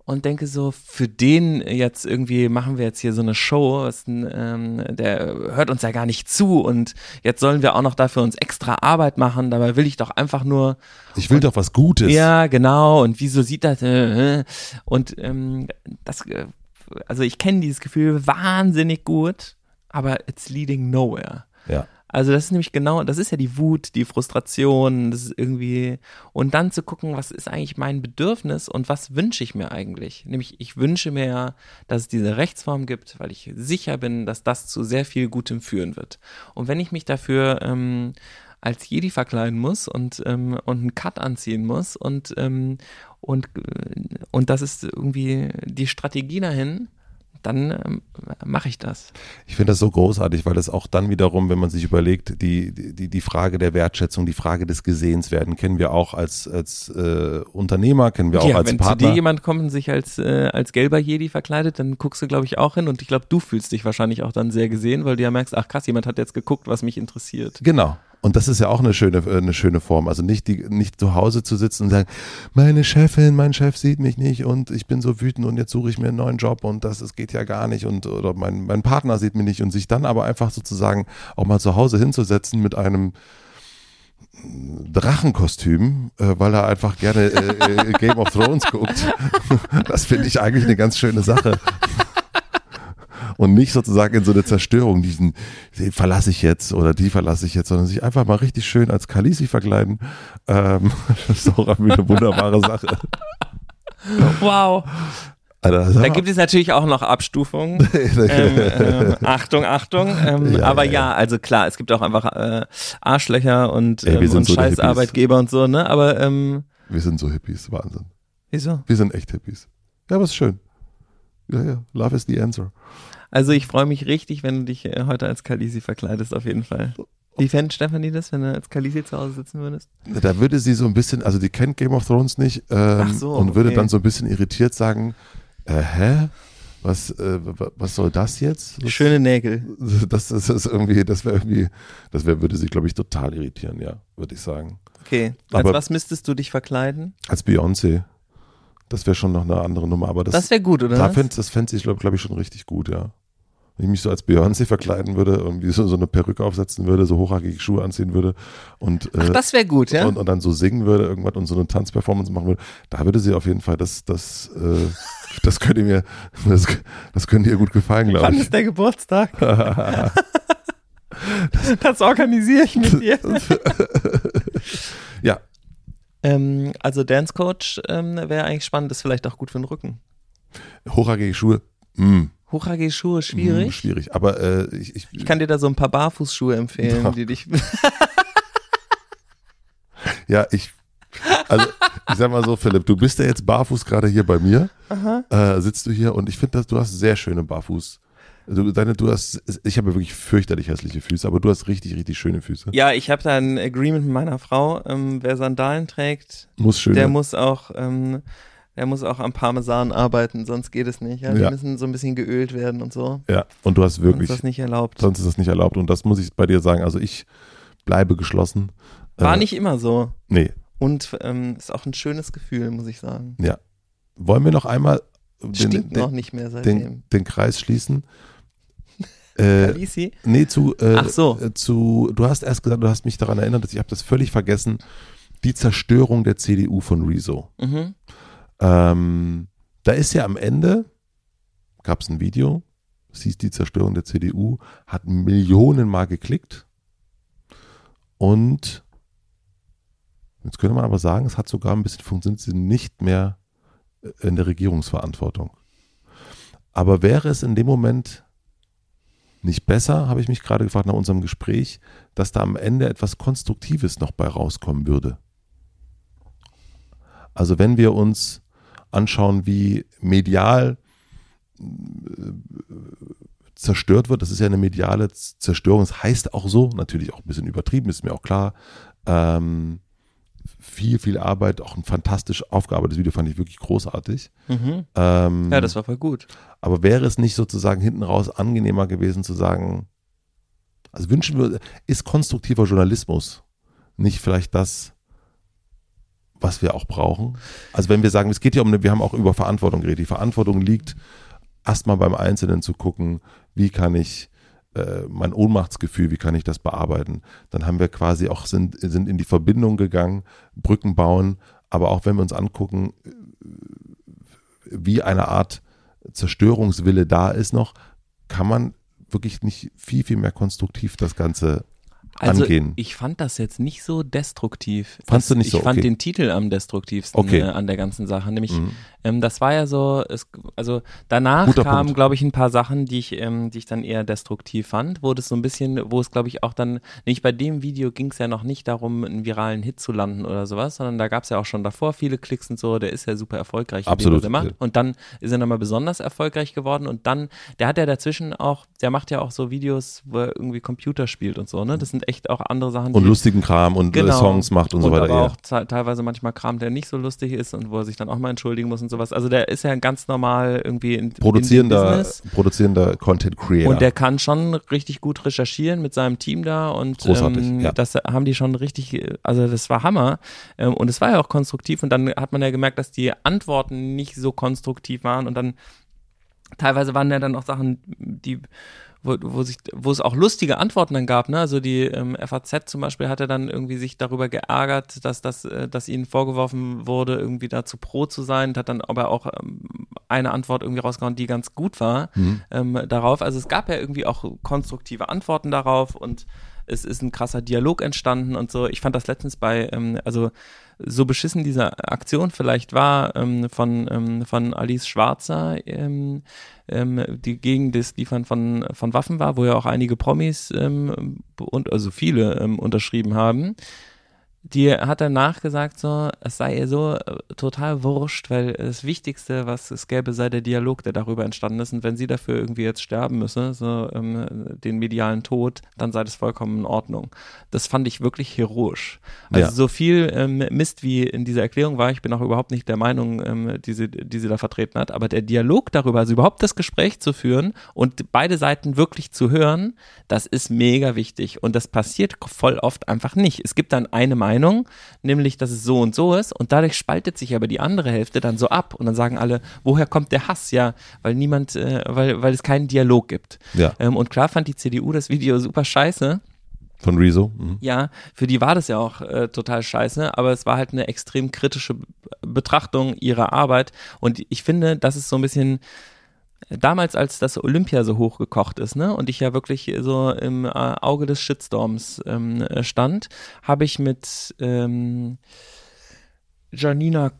und denke so, für den jetzt irgendwie machen wir jetzt hier so eine Show, ein, ähm, der hört uns ja gar nicht zu und jetzt sollen wir auch noch dafür uns extra Arbeit machen, dabei will ich doch einfach nur ich will doch was Gutes. ja, genau. Und wieso sieht das? Äh, äh. und ähm, das, äh, also ich kenne dieses Gefühl wahnsinnig gut, aber it's leading nowhere. Ja. Also das ist nämlich genau, das ist ja die Wut, die Frustration, das ist irgendwie und dann zu gucken, was ist eigentlich mein Bedürfnis und was wünsche ich mir eigentlich? Nämlich ich wünsche mir ja, dass es diese Rechtsform gibt, weil ich sicher bin, dass das zu sehr viel Gutem führen wird. Und wenn ich mich dafür ähm, als Jedi verkleiden muss und ähm, und einen Cut anziehen muss und ähm, und äh, und das ist irgendwie die Strategie dahin, dann ähm, mache ich das. Ich finde das so großartig, weil es auch dann wiederum, wenn man sich überlegt, die, die, die Frage der Wertschätzung, die Frage des Gesehenswerden, kennen wir auch als, als äh, Unternehmer, kennen wir auch ja, als wenn Partner. zu dir jemand kommt und sich als, äh, als gelber Jedi verkleidet, dann guckst du, glaube ich, auch hin und ich glaube, du fühlst dich wahrscheinlich auch dann sehr gesehen, weil du ja merkst, ach krass, jemand hat jetzt geguckt, was mich interessiert. Genau. Und das ist ja auch eine schöne, äh, eine schöne Form. Also nicht, die, nicht zu Hause zu sitzen und sagen, meine Chefin, mein Chef sieht mich nicht und ich bin so wütend und jetzt suche ich mir einen neuen Job und das, das geht ja gar nicht und oder mein, mein Partner sieht mich nicht und sich dann aber einfach sozusagen auch mal zu Hause hinzusetzen mit einem Drachenkostüm, äh, weil er einfach gerne äh, äh, Game of Thrones guckt. Das finde ich eigentlich eine ganz schöne Sache und nicht sozusagen in so eine Zerstörung, diesen, den verlasse ich jetzt oder die verlasse ich jetzt, sondern sich einfach mal richtig schön als Kalisi verkleiden. Ähm, das ist auch eine wunderbare Sache. Wow. Alter, Da gibt es natürlich auch noch Abstufungen. ähm, ähm, Achtung, Achtung. Ähm, Ja, aber ja, ja, also klar, es gibt auch einfach äh, Arschlöcher und, Ey, ähm, und so die scheiß Hippies. Arbeitgeber und so, ne? Aber ähm, wir sind so Hippies, Wahnsinn. wieso? Wir sind echt Hippies. Ja, aber ist schön. Ja, ja, love is the answer. Also ich freue mich richtig, wenn du dich äh, heute als Kalisi verkleidest, auf jeden Fall. Wie fände Stefanie das, wenn du als Kalisi zu Hause sitzen würdest? Da würde sie so ein bisschen, also die kennt Game of Thrones nicht ähm, so, und würde okay. dann so ein bisschen irritiert sagen, äh, hä? Was, äh, wa- was soll das jetzt? Schöne Nägel. Das, das ist irgendwie, das wäre irgendwie, das wäre, würde sie, glaube ich, total irritieren, ja, würde ich sagen. Okay. Als Aber- was müsstest du dich verkleiden? Als Beyoncé. Das wäre schon noch eine andere Nummer, aber das, Das wäre gut, oder? da fänd, das fände ich, glaube glaub ich, schon richtig gut, ja. Wenn ich mich so als Beyoncé verkleiden würde, irgendwie so, so eine Perücke aufsetzen würde, so hochhackige Schuhe anziehen würde und, Ach, äh, das wäre gut, ja? und, und dann so singen würde, irgendwas und so eine Tanzperformance machen würde, da würde sie auf jeden Fall, das, das, äh, das könnte mir, das, das könnte ihr gut gefallen, glaube Wann ich. ist der Geburtstag? das organisiere ich mit dir. Ja, ähm, also Dance Coach ähm, wäre eigentlich spannend, ist vielleicht auch gut für den Rücken. hochhackige Schuhe, mh, Hochhackige Schuhe schwierig. schwierig, aber äh, ich, ich, Ich kann dir da so ein paar Barfußschuhe empfehlen, Ja. die dich. Ja, ich, also ich sag mal so, Philipp, du bist ja jetzt barfuß gerade hier bei mir, äh, sitzt du hier und ich finde, dass du hast sehr schöne Barfuß. Du, deine, du hast, ich habe wirklich fürchterlich hässliche Füße, aber du hast richtig, richtig schöne Füße. Ja, ich habe da ein Agreement mit meiner Frau. Ähm, wer Sandalen trägt, Muss schön. der muss auch, ähm, der muss auch am Parmesan arbeiten, sonst geht es nicht. Ja? Die Ja. müssen so ein bisschen geölt werden und so. ja, und du hast Sonst wirklich, ist das nicht erlaubt. sonst ist das nicht erlaubt und das muss ich bei dir sagen. Also ich bleibe geschlossen. War Äh, nicht immer so. Nee, Und ähm, ist auch ein schönes Gefühl, muss ich sagen. ja. Wollen wir noch einmal den, Stinkt noch den, nicht mehr seitdem. den, den Kreis schließen? Äh? Nee, zu, äh, Ach so. äh, zu, du hast erst gesagt, du hast mich daran erinnert, dass ich habe das völlig vergessen, die Zerstörung der CDU von Rezo. Mhm. Ähm, da ist ja am Ende, gab es ein Video, hieß die Zerstörung der CDU, hat Millionen Mal geklickt und jetzt könnte man aber sagen, es hat sogar ein bisschen funktioniert, sie nicht mehr in der Regierungsverantwortung. Aber wäre es in dem Moment nicht besser, habe ich mich gerade gefragt nach unserem Gespräch, dass da am Ende etwas Konstruktives noch bei rauskommen würde? Also wenn wir uns anschauen, wie medial äh, zerstört wird, das ist ja eine mediale Zerstörung, das heißt auch so, natürlich auch ein bisschen übertrieben, ist mir auch klar. Ähm, viel, viel Arbeit, auch ein fantastisch aufgearbeitetes Video, fand ich wirklich großartig. Mhm. Ähm, Ja, das war voll gut. aber wäre es nicht sozusagen hinten raus angenehmer gewesen zu sagen, also wünschen wir, ist konstruktiver Journalismus nicht vielleicht das, was wir auch brauchen? Also wenn wir sagen, es geht ja um, eine, wir haben auch über Verantwortung geredet. Die Verantwortung liegt erstmal beim Einzelnen zu gucken, wie kann ich äh, mein Ohnmachtsgefühl, wie kann ich das bearbeiten? Dann haben wir quasi auch sind, sind in die Verbindung gegangen, Brücken bauen, aber auch wenn wir uns angucken, wie eine Art Zerstörungswille da ist noch, kann man wirklich nicht viel, viel mehr konstruktiv das Ganze Also angehen. ich fand das jetzt nicht so destruktiv. Fandst das, du nicht so? Ich fand Okay. den Titel am destruktivsten Okay. äh, an der ganzen Sache. Nämlich, Mhm. ähm, das war ja so, es, also danach Guter kamen, glaube ich, ein paar Sachen, die ich, ähm, die ich dann eher destruktiv fand, wo das so ein bisschen, wo es, glaube ich, auch dann, nicht bei dem Video ging es ja noch nicht darum, einen viralen Hit zu landen oder sowas, sondern da gab es ja auch schon davor viele Klicks und so, der ist ja super erfolgreich, in dem, Absolut. was er macht. Und dann ist er nochmal besonders erfolgreich geworden und dann, der hat ja dazwischen auch, der macht ja auch so Videos, wo er irgendwie Computer spielt und so, ne? Das sind echt auch andere Sachen, Und lustigen Kram und äh, Songs macht und, so weiter. aber ja. auch te- teilweise manchmal Kram, der nicht so lustig ist und wo er sich dann auch mal entschuldigen muss und sowas. Also der ist ja ganz normal irgendwie in, in Produzierender, Business. produzierender Content Creator. Und der kann schon richtig gut recherchieren mit seinem Team da und Großartig, ähm, ja. das haben die schon richtig, also das war Hammer ähm, und es war ja auch konstruktiv und dann hat man ja gemerkt, dass die Antworten nicht so konstruktiv waren und dann teilweise waren ja dann auch Sachen, die wo, wo, sich, wo es auch lustige Antworten dann gab, ne? Also die ähm, FAZ zum Beispiel hatte dann irgendwie sich darüber geärgert, dass das, äh, dass ihnen vorgeworfen wurde, irgendwie dazu pro zu sein, und hat dann aber auch ähm, eine Antwort irgendwie rausgehauen, die ganz gut war ähm, darauf. Also es gab ja irgendwie auch konstruktive Antworten darauf und es ist ein krasser Dialog entstanden und so. Ich fand das letztens bei, ähm, also so beschissen diese Aktion vielleicht war ähm, von, ähm, von Alice Schwarzer, ähm, ähm, die gegen das Liefern von, von Waffen war, wo ja auch einige Promis ähm, und also viele ähm, unterschrieben haben. Die hat danach gesagt, so, es sei ihr so äh, total wurscht, weil das Wichtigste, was es gäbe, sei der Dialog, der darüber entstanden ist. Und wenn sie dafür irgendwie jetzt sterben müsse, so ähm, den medialen Tod, dann sei das vollkommen in Ordnung. Das fand ich wirklich heroisch. Also Ja. so viel ähm, Mist wie in dieser Erklärung war, ich bin auch überhaupt nicht der Meinung, ähm, die, sie, die sie da vertreten hat, aber der Dialog darüber, also überhaupt das Gespräch zu führen und beide Seiten wirklich zu hören, das ist mega wichtig. Und das passiert voll oft einfach nicht. Es gibt dann eine Meinung, nämlich, dass es so und so ist, und dadurch spaltet sich aber die andere Hälfte dann so ab. Und dann sagen alle, woher kommt der Hass? Ja, weil niemand, äh, weil, weil es keinen Dialog gibt. Ja. Ähm, und klar fand die CDU das Video super scheiße. Von Rezo. Mhm. Ja, für die war das ja auch äh, total scheiße, aber es war halt eine extrem kritische Be- Betrachtung ihrer Arbeit. Und ich finde, das ist so ein bisschen damals, als das Olympia so hochgekocht ist, ne, und ich ja wirklich so im äh, Auge des Shitstorms ähm, äh, stand, habe ich mit ähm, Janina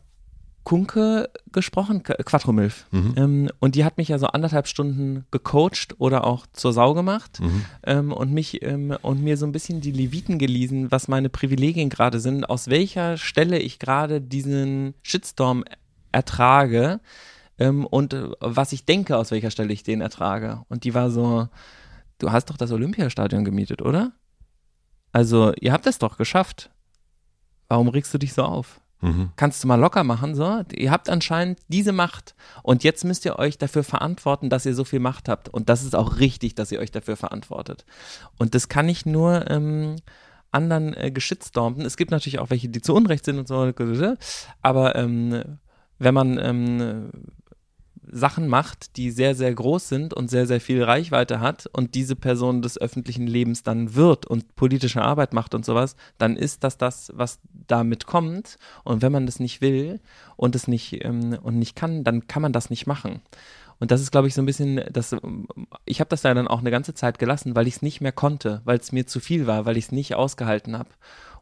Kunke gesprochen, Qu- Quattromilf. Mhm. Ähm, und die hat mich ja so anderthalb Stunden gecoacht oder auch zur Sau gemacht Mhm. ähm, und mich ähm, und mir so ein bisschen die Leviten gelesen, was meine Privilegien gerade sind, aus welcher Stelle ich gerade diesen Shitstorm ertrage ähm, und äh, was ich denke, aus welcher Stelle ich den ertrage. Und die war so, du hast doch das Olympiastadion gemietet, oder? Also, ihr habt es doch geschafft. Warum regst du dich so auf? Mhm. kannst du mal locker machen, so. Ihr habt anscheinend diese Macht und jetzt müsst ihr euch dafür verantworten, dass ihr so viel Macht habt. Und das ist auch richtig, dass ihr euch dafür verantwortet. Und das kann ich nur ähm, anderen äh, geschitstormten. Es gibt natürlich auch welche, die zu Unrecht sind und so, aber ähm, wenn man ähm, Sachen macht, die sehr, sehr groß sind und sehr, sehr viel Reichweite hat und diese Person des öffentlichen Lebens dann wird und politische Arbeit macht und sowas, dann ist das das, was damit kommt. Und wenn man das nicht will und es nicht ähm, und nicht kann, dann kann man das nicht machen. Und das ist, glaube ich, so ein bisschen, das, ich habe das ja dann auch eine ganze Zeit gelassen, weil ich es nicht mehr konnte, weil es mir zu viel war, weil ich es nicht ausgehalten habe.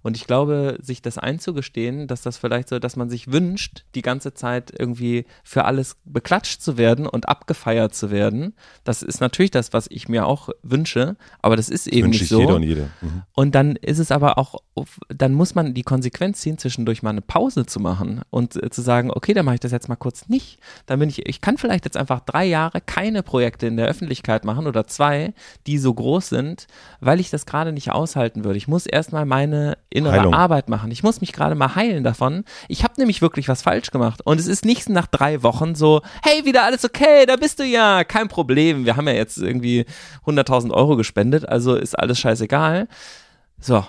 Und ich glaube, sich das einzugestehen, dass das vielleicht so, dass man sich wünscht, die ganze Zeit irgendwie für alles beklatscht zu werden und abgefeiert zu werden, das ist natürlich das, was ich mir auch wünsche, aber das ist eben Wünsche nicht ich so. jeder und jede. Mhm. Und dann ist es aber auch, dann muss man die Konsequenz ziehen, zwischendurch mal eine Pause zu machen und äh, zu sagen, okay, dann mache ich das jetzt mal kurz nicht. Dann bin ich, ich kann vielleicht jetzt einfach drei Jahre keine Projekte in der Öffentlichkeit machen oder zwei, die so groß sind, weil ich das gerade nicht aushalten würde. Ich muss erstmal meine innere Heilung. Arbeit machen. Ich muss mich gerade mal heilen davon. Ich habe nämlich wirklich was falsch gemacht. Und es ist nicht nach drei Wochen so, hey, wieder alles okay, da bist du ja, kein Problem. Wir haben ja jetzt irgendwie 100.000 Euro gespendet, also ist alles scheißegal. So.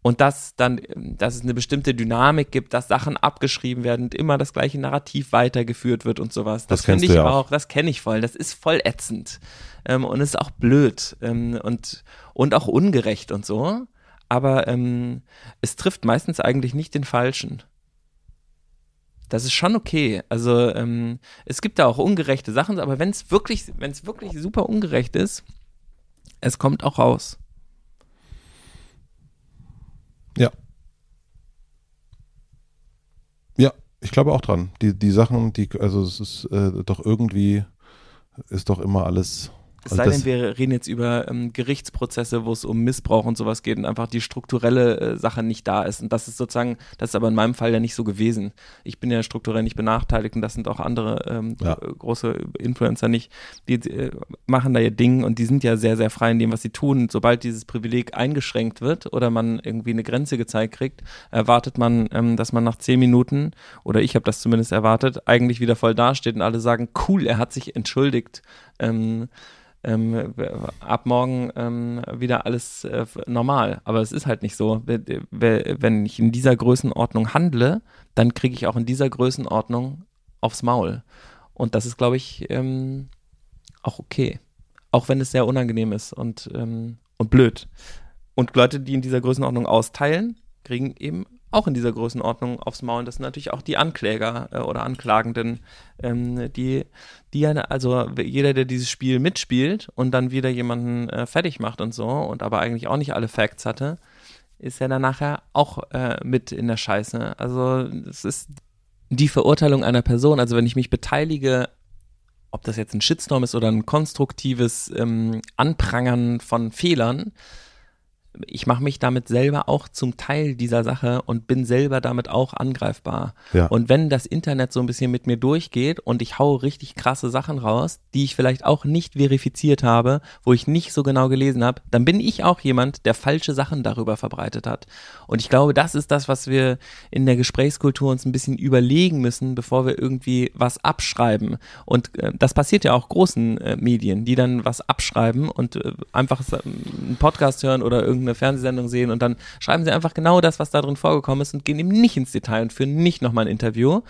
Und dass dann, dass es eine bestimmte Dynamik gibt, dass Sachen abgeschrieben werden und immer das gleiche Narrativ weitergeführt wird und sowas. Das Das, finde ich ja auch. auch, das kenne ich voll. Das ist voll ätzend. Ähm, und ist auch blöd ähm, und, und auch ungerecht und so aber ähm, es trifft meistens eigentlich nicht den Falschen. Das ist schon okay. Also ähm, es gibt da auch ungerechte Sachen, aber wenn es wirklich, wenn es wirklich super ungerecht ist, es kommt auch raus. Ja. Ja, ich glaube auch dran. Die, die Sachen, die, also es ist äh, doch irgendwie, ist doch immer alles es sei denn, wir reden jetzt über ähm, Gerichtsprozesse, wo es um Missbrauch und sowas geht und einfach die strukturelle äh, Sache nicht da ist. Und das ist sozusagen, das ist aber in meinem Fall ja nicht so gewesen. Ich bin ja strukturell nicht benachteiligt und das sind auch andere ähm, ja. große Influencer nicht. Die äh, machen da ihr Ding und die sind ja sehr, sehr frei in dem, was sie tun. Und sobald dieses Privileg eingeschränkt wird oder man irgendwie eine Grenze gezeigt kriegt, erwartet man, ähm, dass man nach zehn Minuten, oder ich habe das zumindest erwartet, eigentlich wieder voll dasteht und alle sagen, cool, er hat sich entschuldigt. Ähm, ähm, ab morgen ähm, wieder alles äh, normal. Aber es ist halt nicht so. Wenn ich in dieser Größenordnung handle, dann kriege ich auch in dieser Größenordnung aufs Maul. Und das ist, glaube ich, ähm, auch okay. Auch wenn es sehr unangenehm ist und, ähm, und blöd. Und Leute, die in dieser Größenordnung austeilen, kriegen eben auch in dieser Größenordnung aufs Maul. Das sind natürlich auch die Ankläger äh, oder Anklagenden, ähm, die, die also jeder, der dieses Spiel mitspielt und dann wieder jemanden äh, fertig macht und so und aber eigentlich auch nicht alle Facts hatte, ist ja dann nachher auch äh, mit in der Scheiße. Also es ist die Verurteilung einer Person. Also wenn ich mich beteilige, ob das jetzt ein Shitstorm ist oder ein konstruktives ähm, Anprangern von Fehlern, ich mache mich damit selber auch zum Teil dieser Sache und bin selber damit auch angreifbar. Ja. Und wenn das Internet so ein bisschen mit mir durchgeht und ich haue richtig krasse Sachen raus, die ich vielleicht auch nicht verifiziert habe, wo ich nicht so genau gelesen habe, dann bin ich auch jemand, der falsche Sachen darüber verbreitet hat. Und ich glaube, das ist das, was wir in der Gesprächskultur uns ein bisschen überlegen müssen, bevor wir irgendwie was abschreiben. Und äh, das passiert ja auch großen äh, Medien, die dann was abschreiben und äh, einfach einen Podcast hören oder irgendeine irgendeine Fernsehsendung sehen und dann schreiben sie einfach genau das, was da drin vorgekommen ist und gehen eben nicht ins Detail und führen nicht nochmal ein Interview.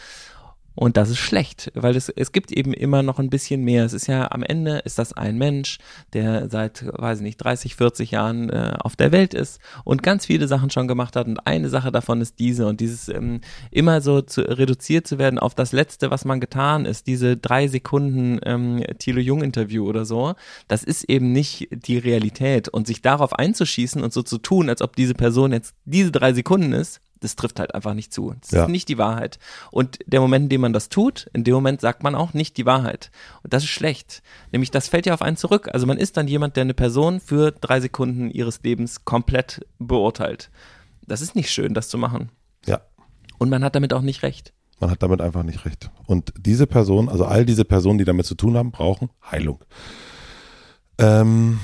Und das ist schlecht, weil es, es gibt eben immer noch ein bisschen mehr. Es ist ja am Ende ist das ein Mensch, der seit, weiß ich nicht, 30, 40 Jahren äh, auf der Welt ist und ganz viele Sachen schon gemacht hat. Und eine Sache davon ist diese und dieses ähm, immer so zu, reduziert zu werden auf das Letzte, was man getan ist, diese drei Sekunden ähm, Thilo Jung Interview oder so, das ist eben nicht die Realität. Und sich darauf einzuschießen und so zu tun, als ob diese Person jetzt diese drei Sekunden ist, das trifft halt einfach nicht zu. Das ja. ist nicht die Wahrheit. Und der Moment, in dem man das tut, in dem Moment sagt man auch nicht die Wahrheit. Und das ist schlecht. Nämlich, das fällt ja auf einen zurück. Also man ist dann jemand, der eine Person für drei Sekunden ihres Lebens komplett beurteilt. Das ist nicht schön, das zu machen. Ja. Und man hat damit auch nicht recht. Man hat damit einfach nicht recht. Und diese Person, also all diese Personen, die damit zu tun haben, brauchen Heilung. Ähm,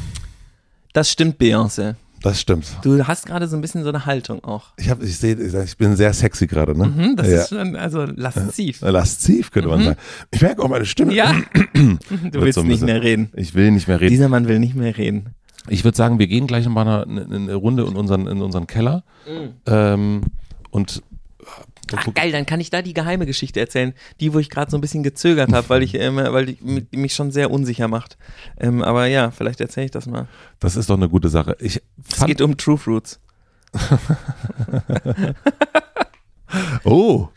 das stimmt, Beyoncé. Das stimmt. Du hast gerade so ein bisschen so eine Haltung auch. Ich habe, ich sehe, ich bin sehr sexy gerade, ne? Mhm, das ja. ist schon, also lasziv. Lasziv könnte man mhm. sagen. Ich merke auch meine Stimme. Ja. du willst so nicht mehr reden. Ich will nicht mehr reden. Dieser Mann will nicht mehr reden. Ich würde sagen, wir gehen gleich noch mal eine, eine Runde in unseren, in unseren Keller. Mhm. Ähm, und Ach geil, dann kann ich da die geheime Geschichte erzählen, die, wo ich gerade so ein bisschen gezögert habe, weil ich ähm, weil die, mich schon sehr unsicher macht. Ähm, aber ja, vielleicht erzähle ich das mal. Das ist doch eine gute Sache. Ich es geht um True Fruits. oh,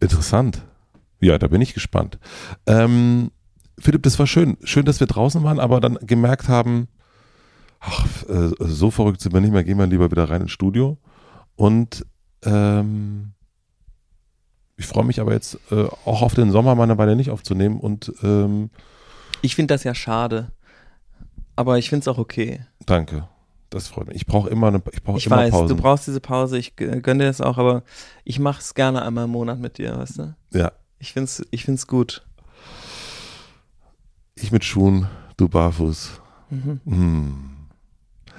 interessant. Ja, da bin ich gespannt. Ähm, Philipp, das war schön. Schön, dass wir draußen waren, aber dann gemerkt haben, ach, äh, so verrückt sind wir nicht mehr, gehen wir lieber wieder rein ins Studio. Und ähm, ich freue mich aber jetzt äh, auch auf den Sommer mal eine Weile nicht aufzunehmen und ähm, ich finde das ja schade. Aber ich finde es auch okay. Danke. Das freut mich. Ich brauche immer eine ich brauche Ich immer weiß, Pausen. du brauchst diese Pause. Ich gönne dir das auch, aber ich mache es gerne einmal im Monat mit dir, weißt du? Ja. Ich finde es ich find's gut. Ich mit Schuhen, du barfuß. Mhm. Hm.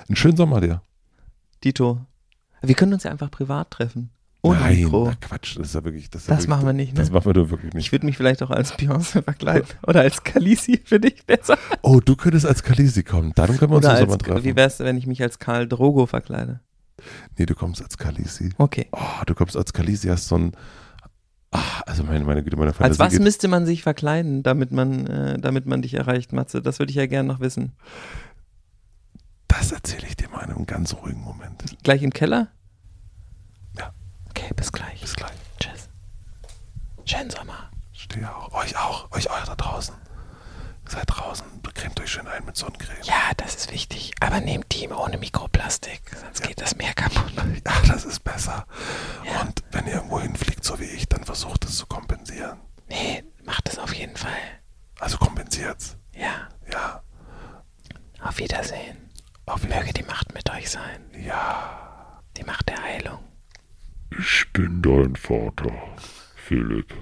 Einen schönen Sommer dir. Dito. Wir können uns ja einfach privat treffen. Ohne Nein, Mikro. Na Quatsch, das ist ja wirklich. Das, das wirklich, machen wir nicht, ne? Das machen wir doch wirklich nicht. Ich würde mich vielleicht auch als Beyoncé verkleiden. Oder als Kalisi für dich besser. Oh, du könntest als Kalisi kommen. Dann können wir uns Oder mal treffen. Wie wär's, wenn ich mich als Karl Drogo verkleide? Nee, du kommst als Kalisi. Okay. Oh, du kommst als Kalisi, hast so ein. Ach, also meine, meine Güte, meine Fantasie. Als was müsste man sich verkleiden, damit man, äh, damit man dich erreicht, Matze? Das würde ich ja gerne noch wissen. Das erzähle ich dir mal in einem ganz ruhigen Moment. Gleich im Keller? Okay, bis gleich. Bis gleich. Tschüss. Schönen Sommer. Stehe auch. Euch auch. Euch auch da draußen. Seid draußen. Cremt euch schön ein mit Sonnencreme. Ja, das ist wichtig. Aber nehmt Team ohne Mikroplastik, sonst ja. geht das Meer kaputt. Ja, das ist besser. Ja. Und wenn ihr irgendwo hinfliegt, so wie ich, dann versucht es zu kompensieren. Nee, macht es auf jeden Fall. Also kompensiert's. Ja. Ja. Auf Wiedersehen. Auf Wiedersehen. Möge die Macht mit euch sein. Ja. Die Macht der Heilung. Ich bin dein Vater, Philipp.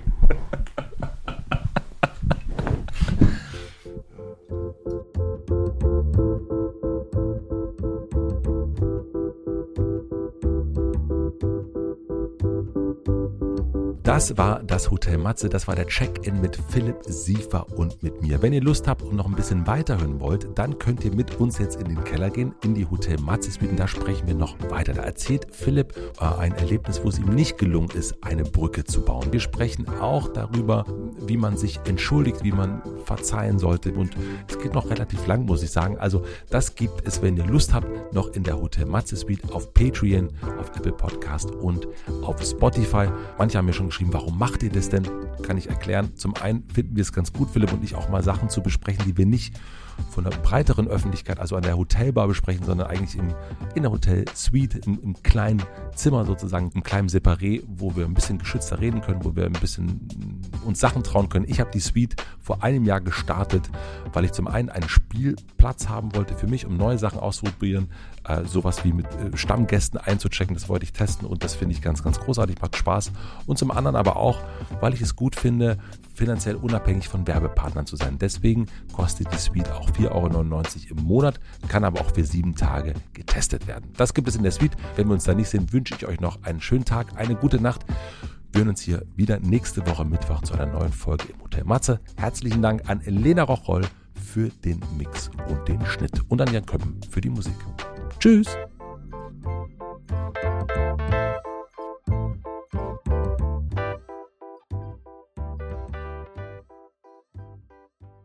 Das war das Hotel Matze, das war der Check-in mit Philipp Siefer und mit mir. Wenn ihr Lust habt und noch ein bisschen weiterhören wollt, dann könnt ihr mit uns jetzt in den Keller gehen, in die Hotel Matze Suite da sprechen wir noch weiter. Da erzählt Philipp äh, ein Erlebnis, wo es ihm nicht gelungen ist, eine Brücke zu bauen. Wir sprechen auch darüber, wie man sich entschuldigt, wie man verzeihen sollte und es geht noch relativ lang, muss ich sagen. Also das gibt es, wenn ihr Lust habt, noch in der Hotel Matze Suite auf Patreon, auf Apple Podcast und auf Spotify. Manche haben mir schon geschrieben, geschrieben, warum macht ihr das denn? Kann ich erklären. Zum einen finden wir es ganz gut, Philipp und ich, auch mal Sachen zu besprechen, die wir nicht von der breiteren Öffentlichkeit, also an der Hotelbar besprechen, sondern eigentlich im, in der Hotelsuite, im, im kleinen Zimmer sozusagen, im kleinen Separé, wo wir ein bisschen geschützter reden können, wo wir ein bisschen uns Sachen trauen können. Ich habe die Suite vor einem Jahr gestartet, weil ich zum einen einen Spielplatz haben wollte für mich, um neue Sachen auszuprobieren, äh, sowas wie mit äh, Stammgästen einzuchecken, das wollte ich testen und das finde ich ganz, ganz großartig, macht Spaß. Und zum anderen aber auch, weil ich es gut finde, finanziell unabhängig von Werbepartnern zu sein. Deswegen kostet die Suite auch 4,99 Euro im Monat, kann aber auch für sieben Tage getestet werden. Das gibt es in der Suite. Wenn wir uns da nicht sehen, wünsche ich euch noch einen schönen Tag, eine gute Nacht. Wir hören uns hier wieder nächste Woche Mittwoch zu einer neuen Folge im Hotel Matze. Herzlichen Dank an Elena Rocholl für den Mix und den Schnitt und an Jan Köppen für die Musik. Tschüss.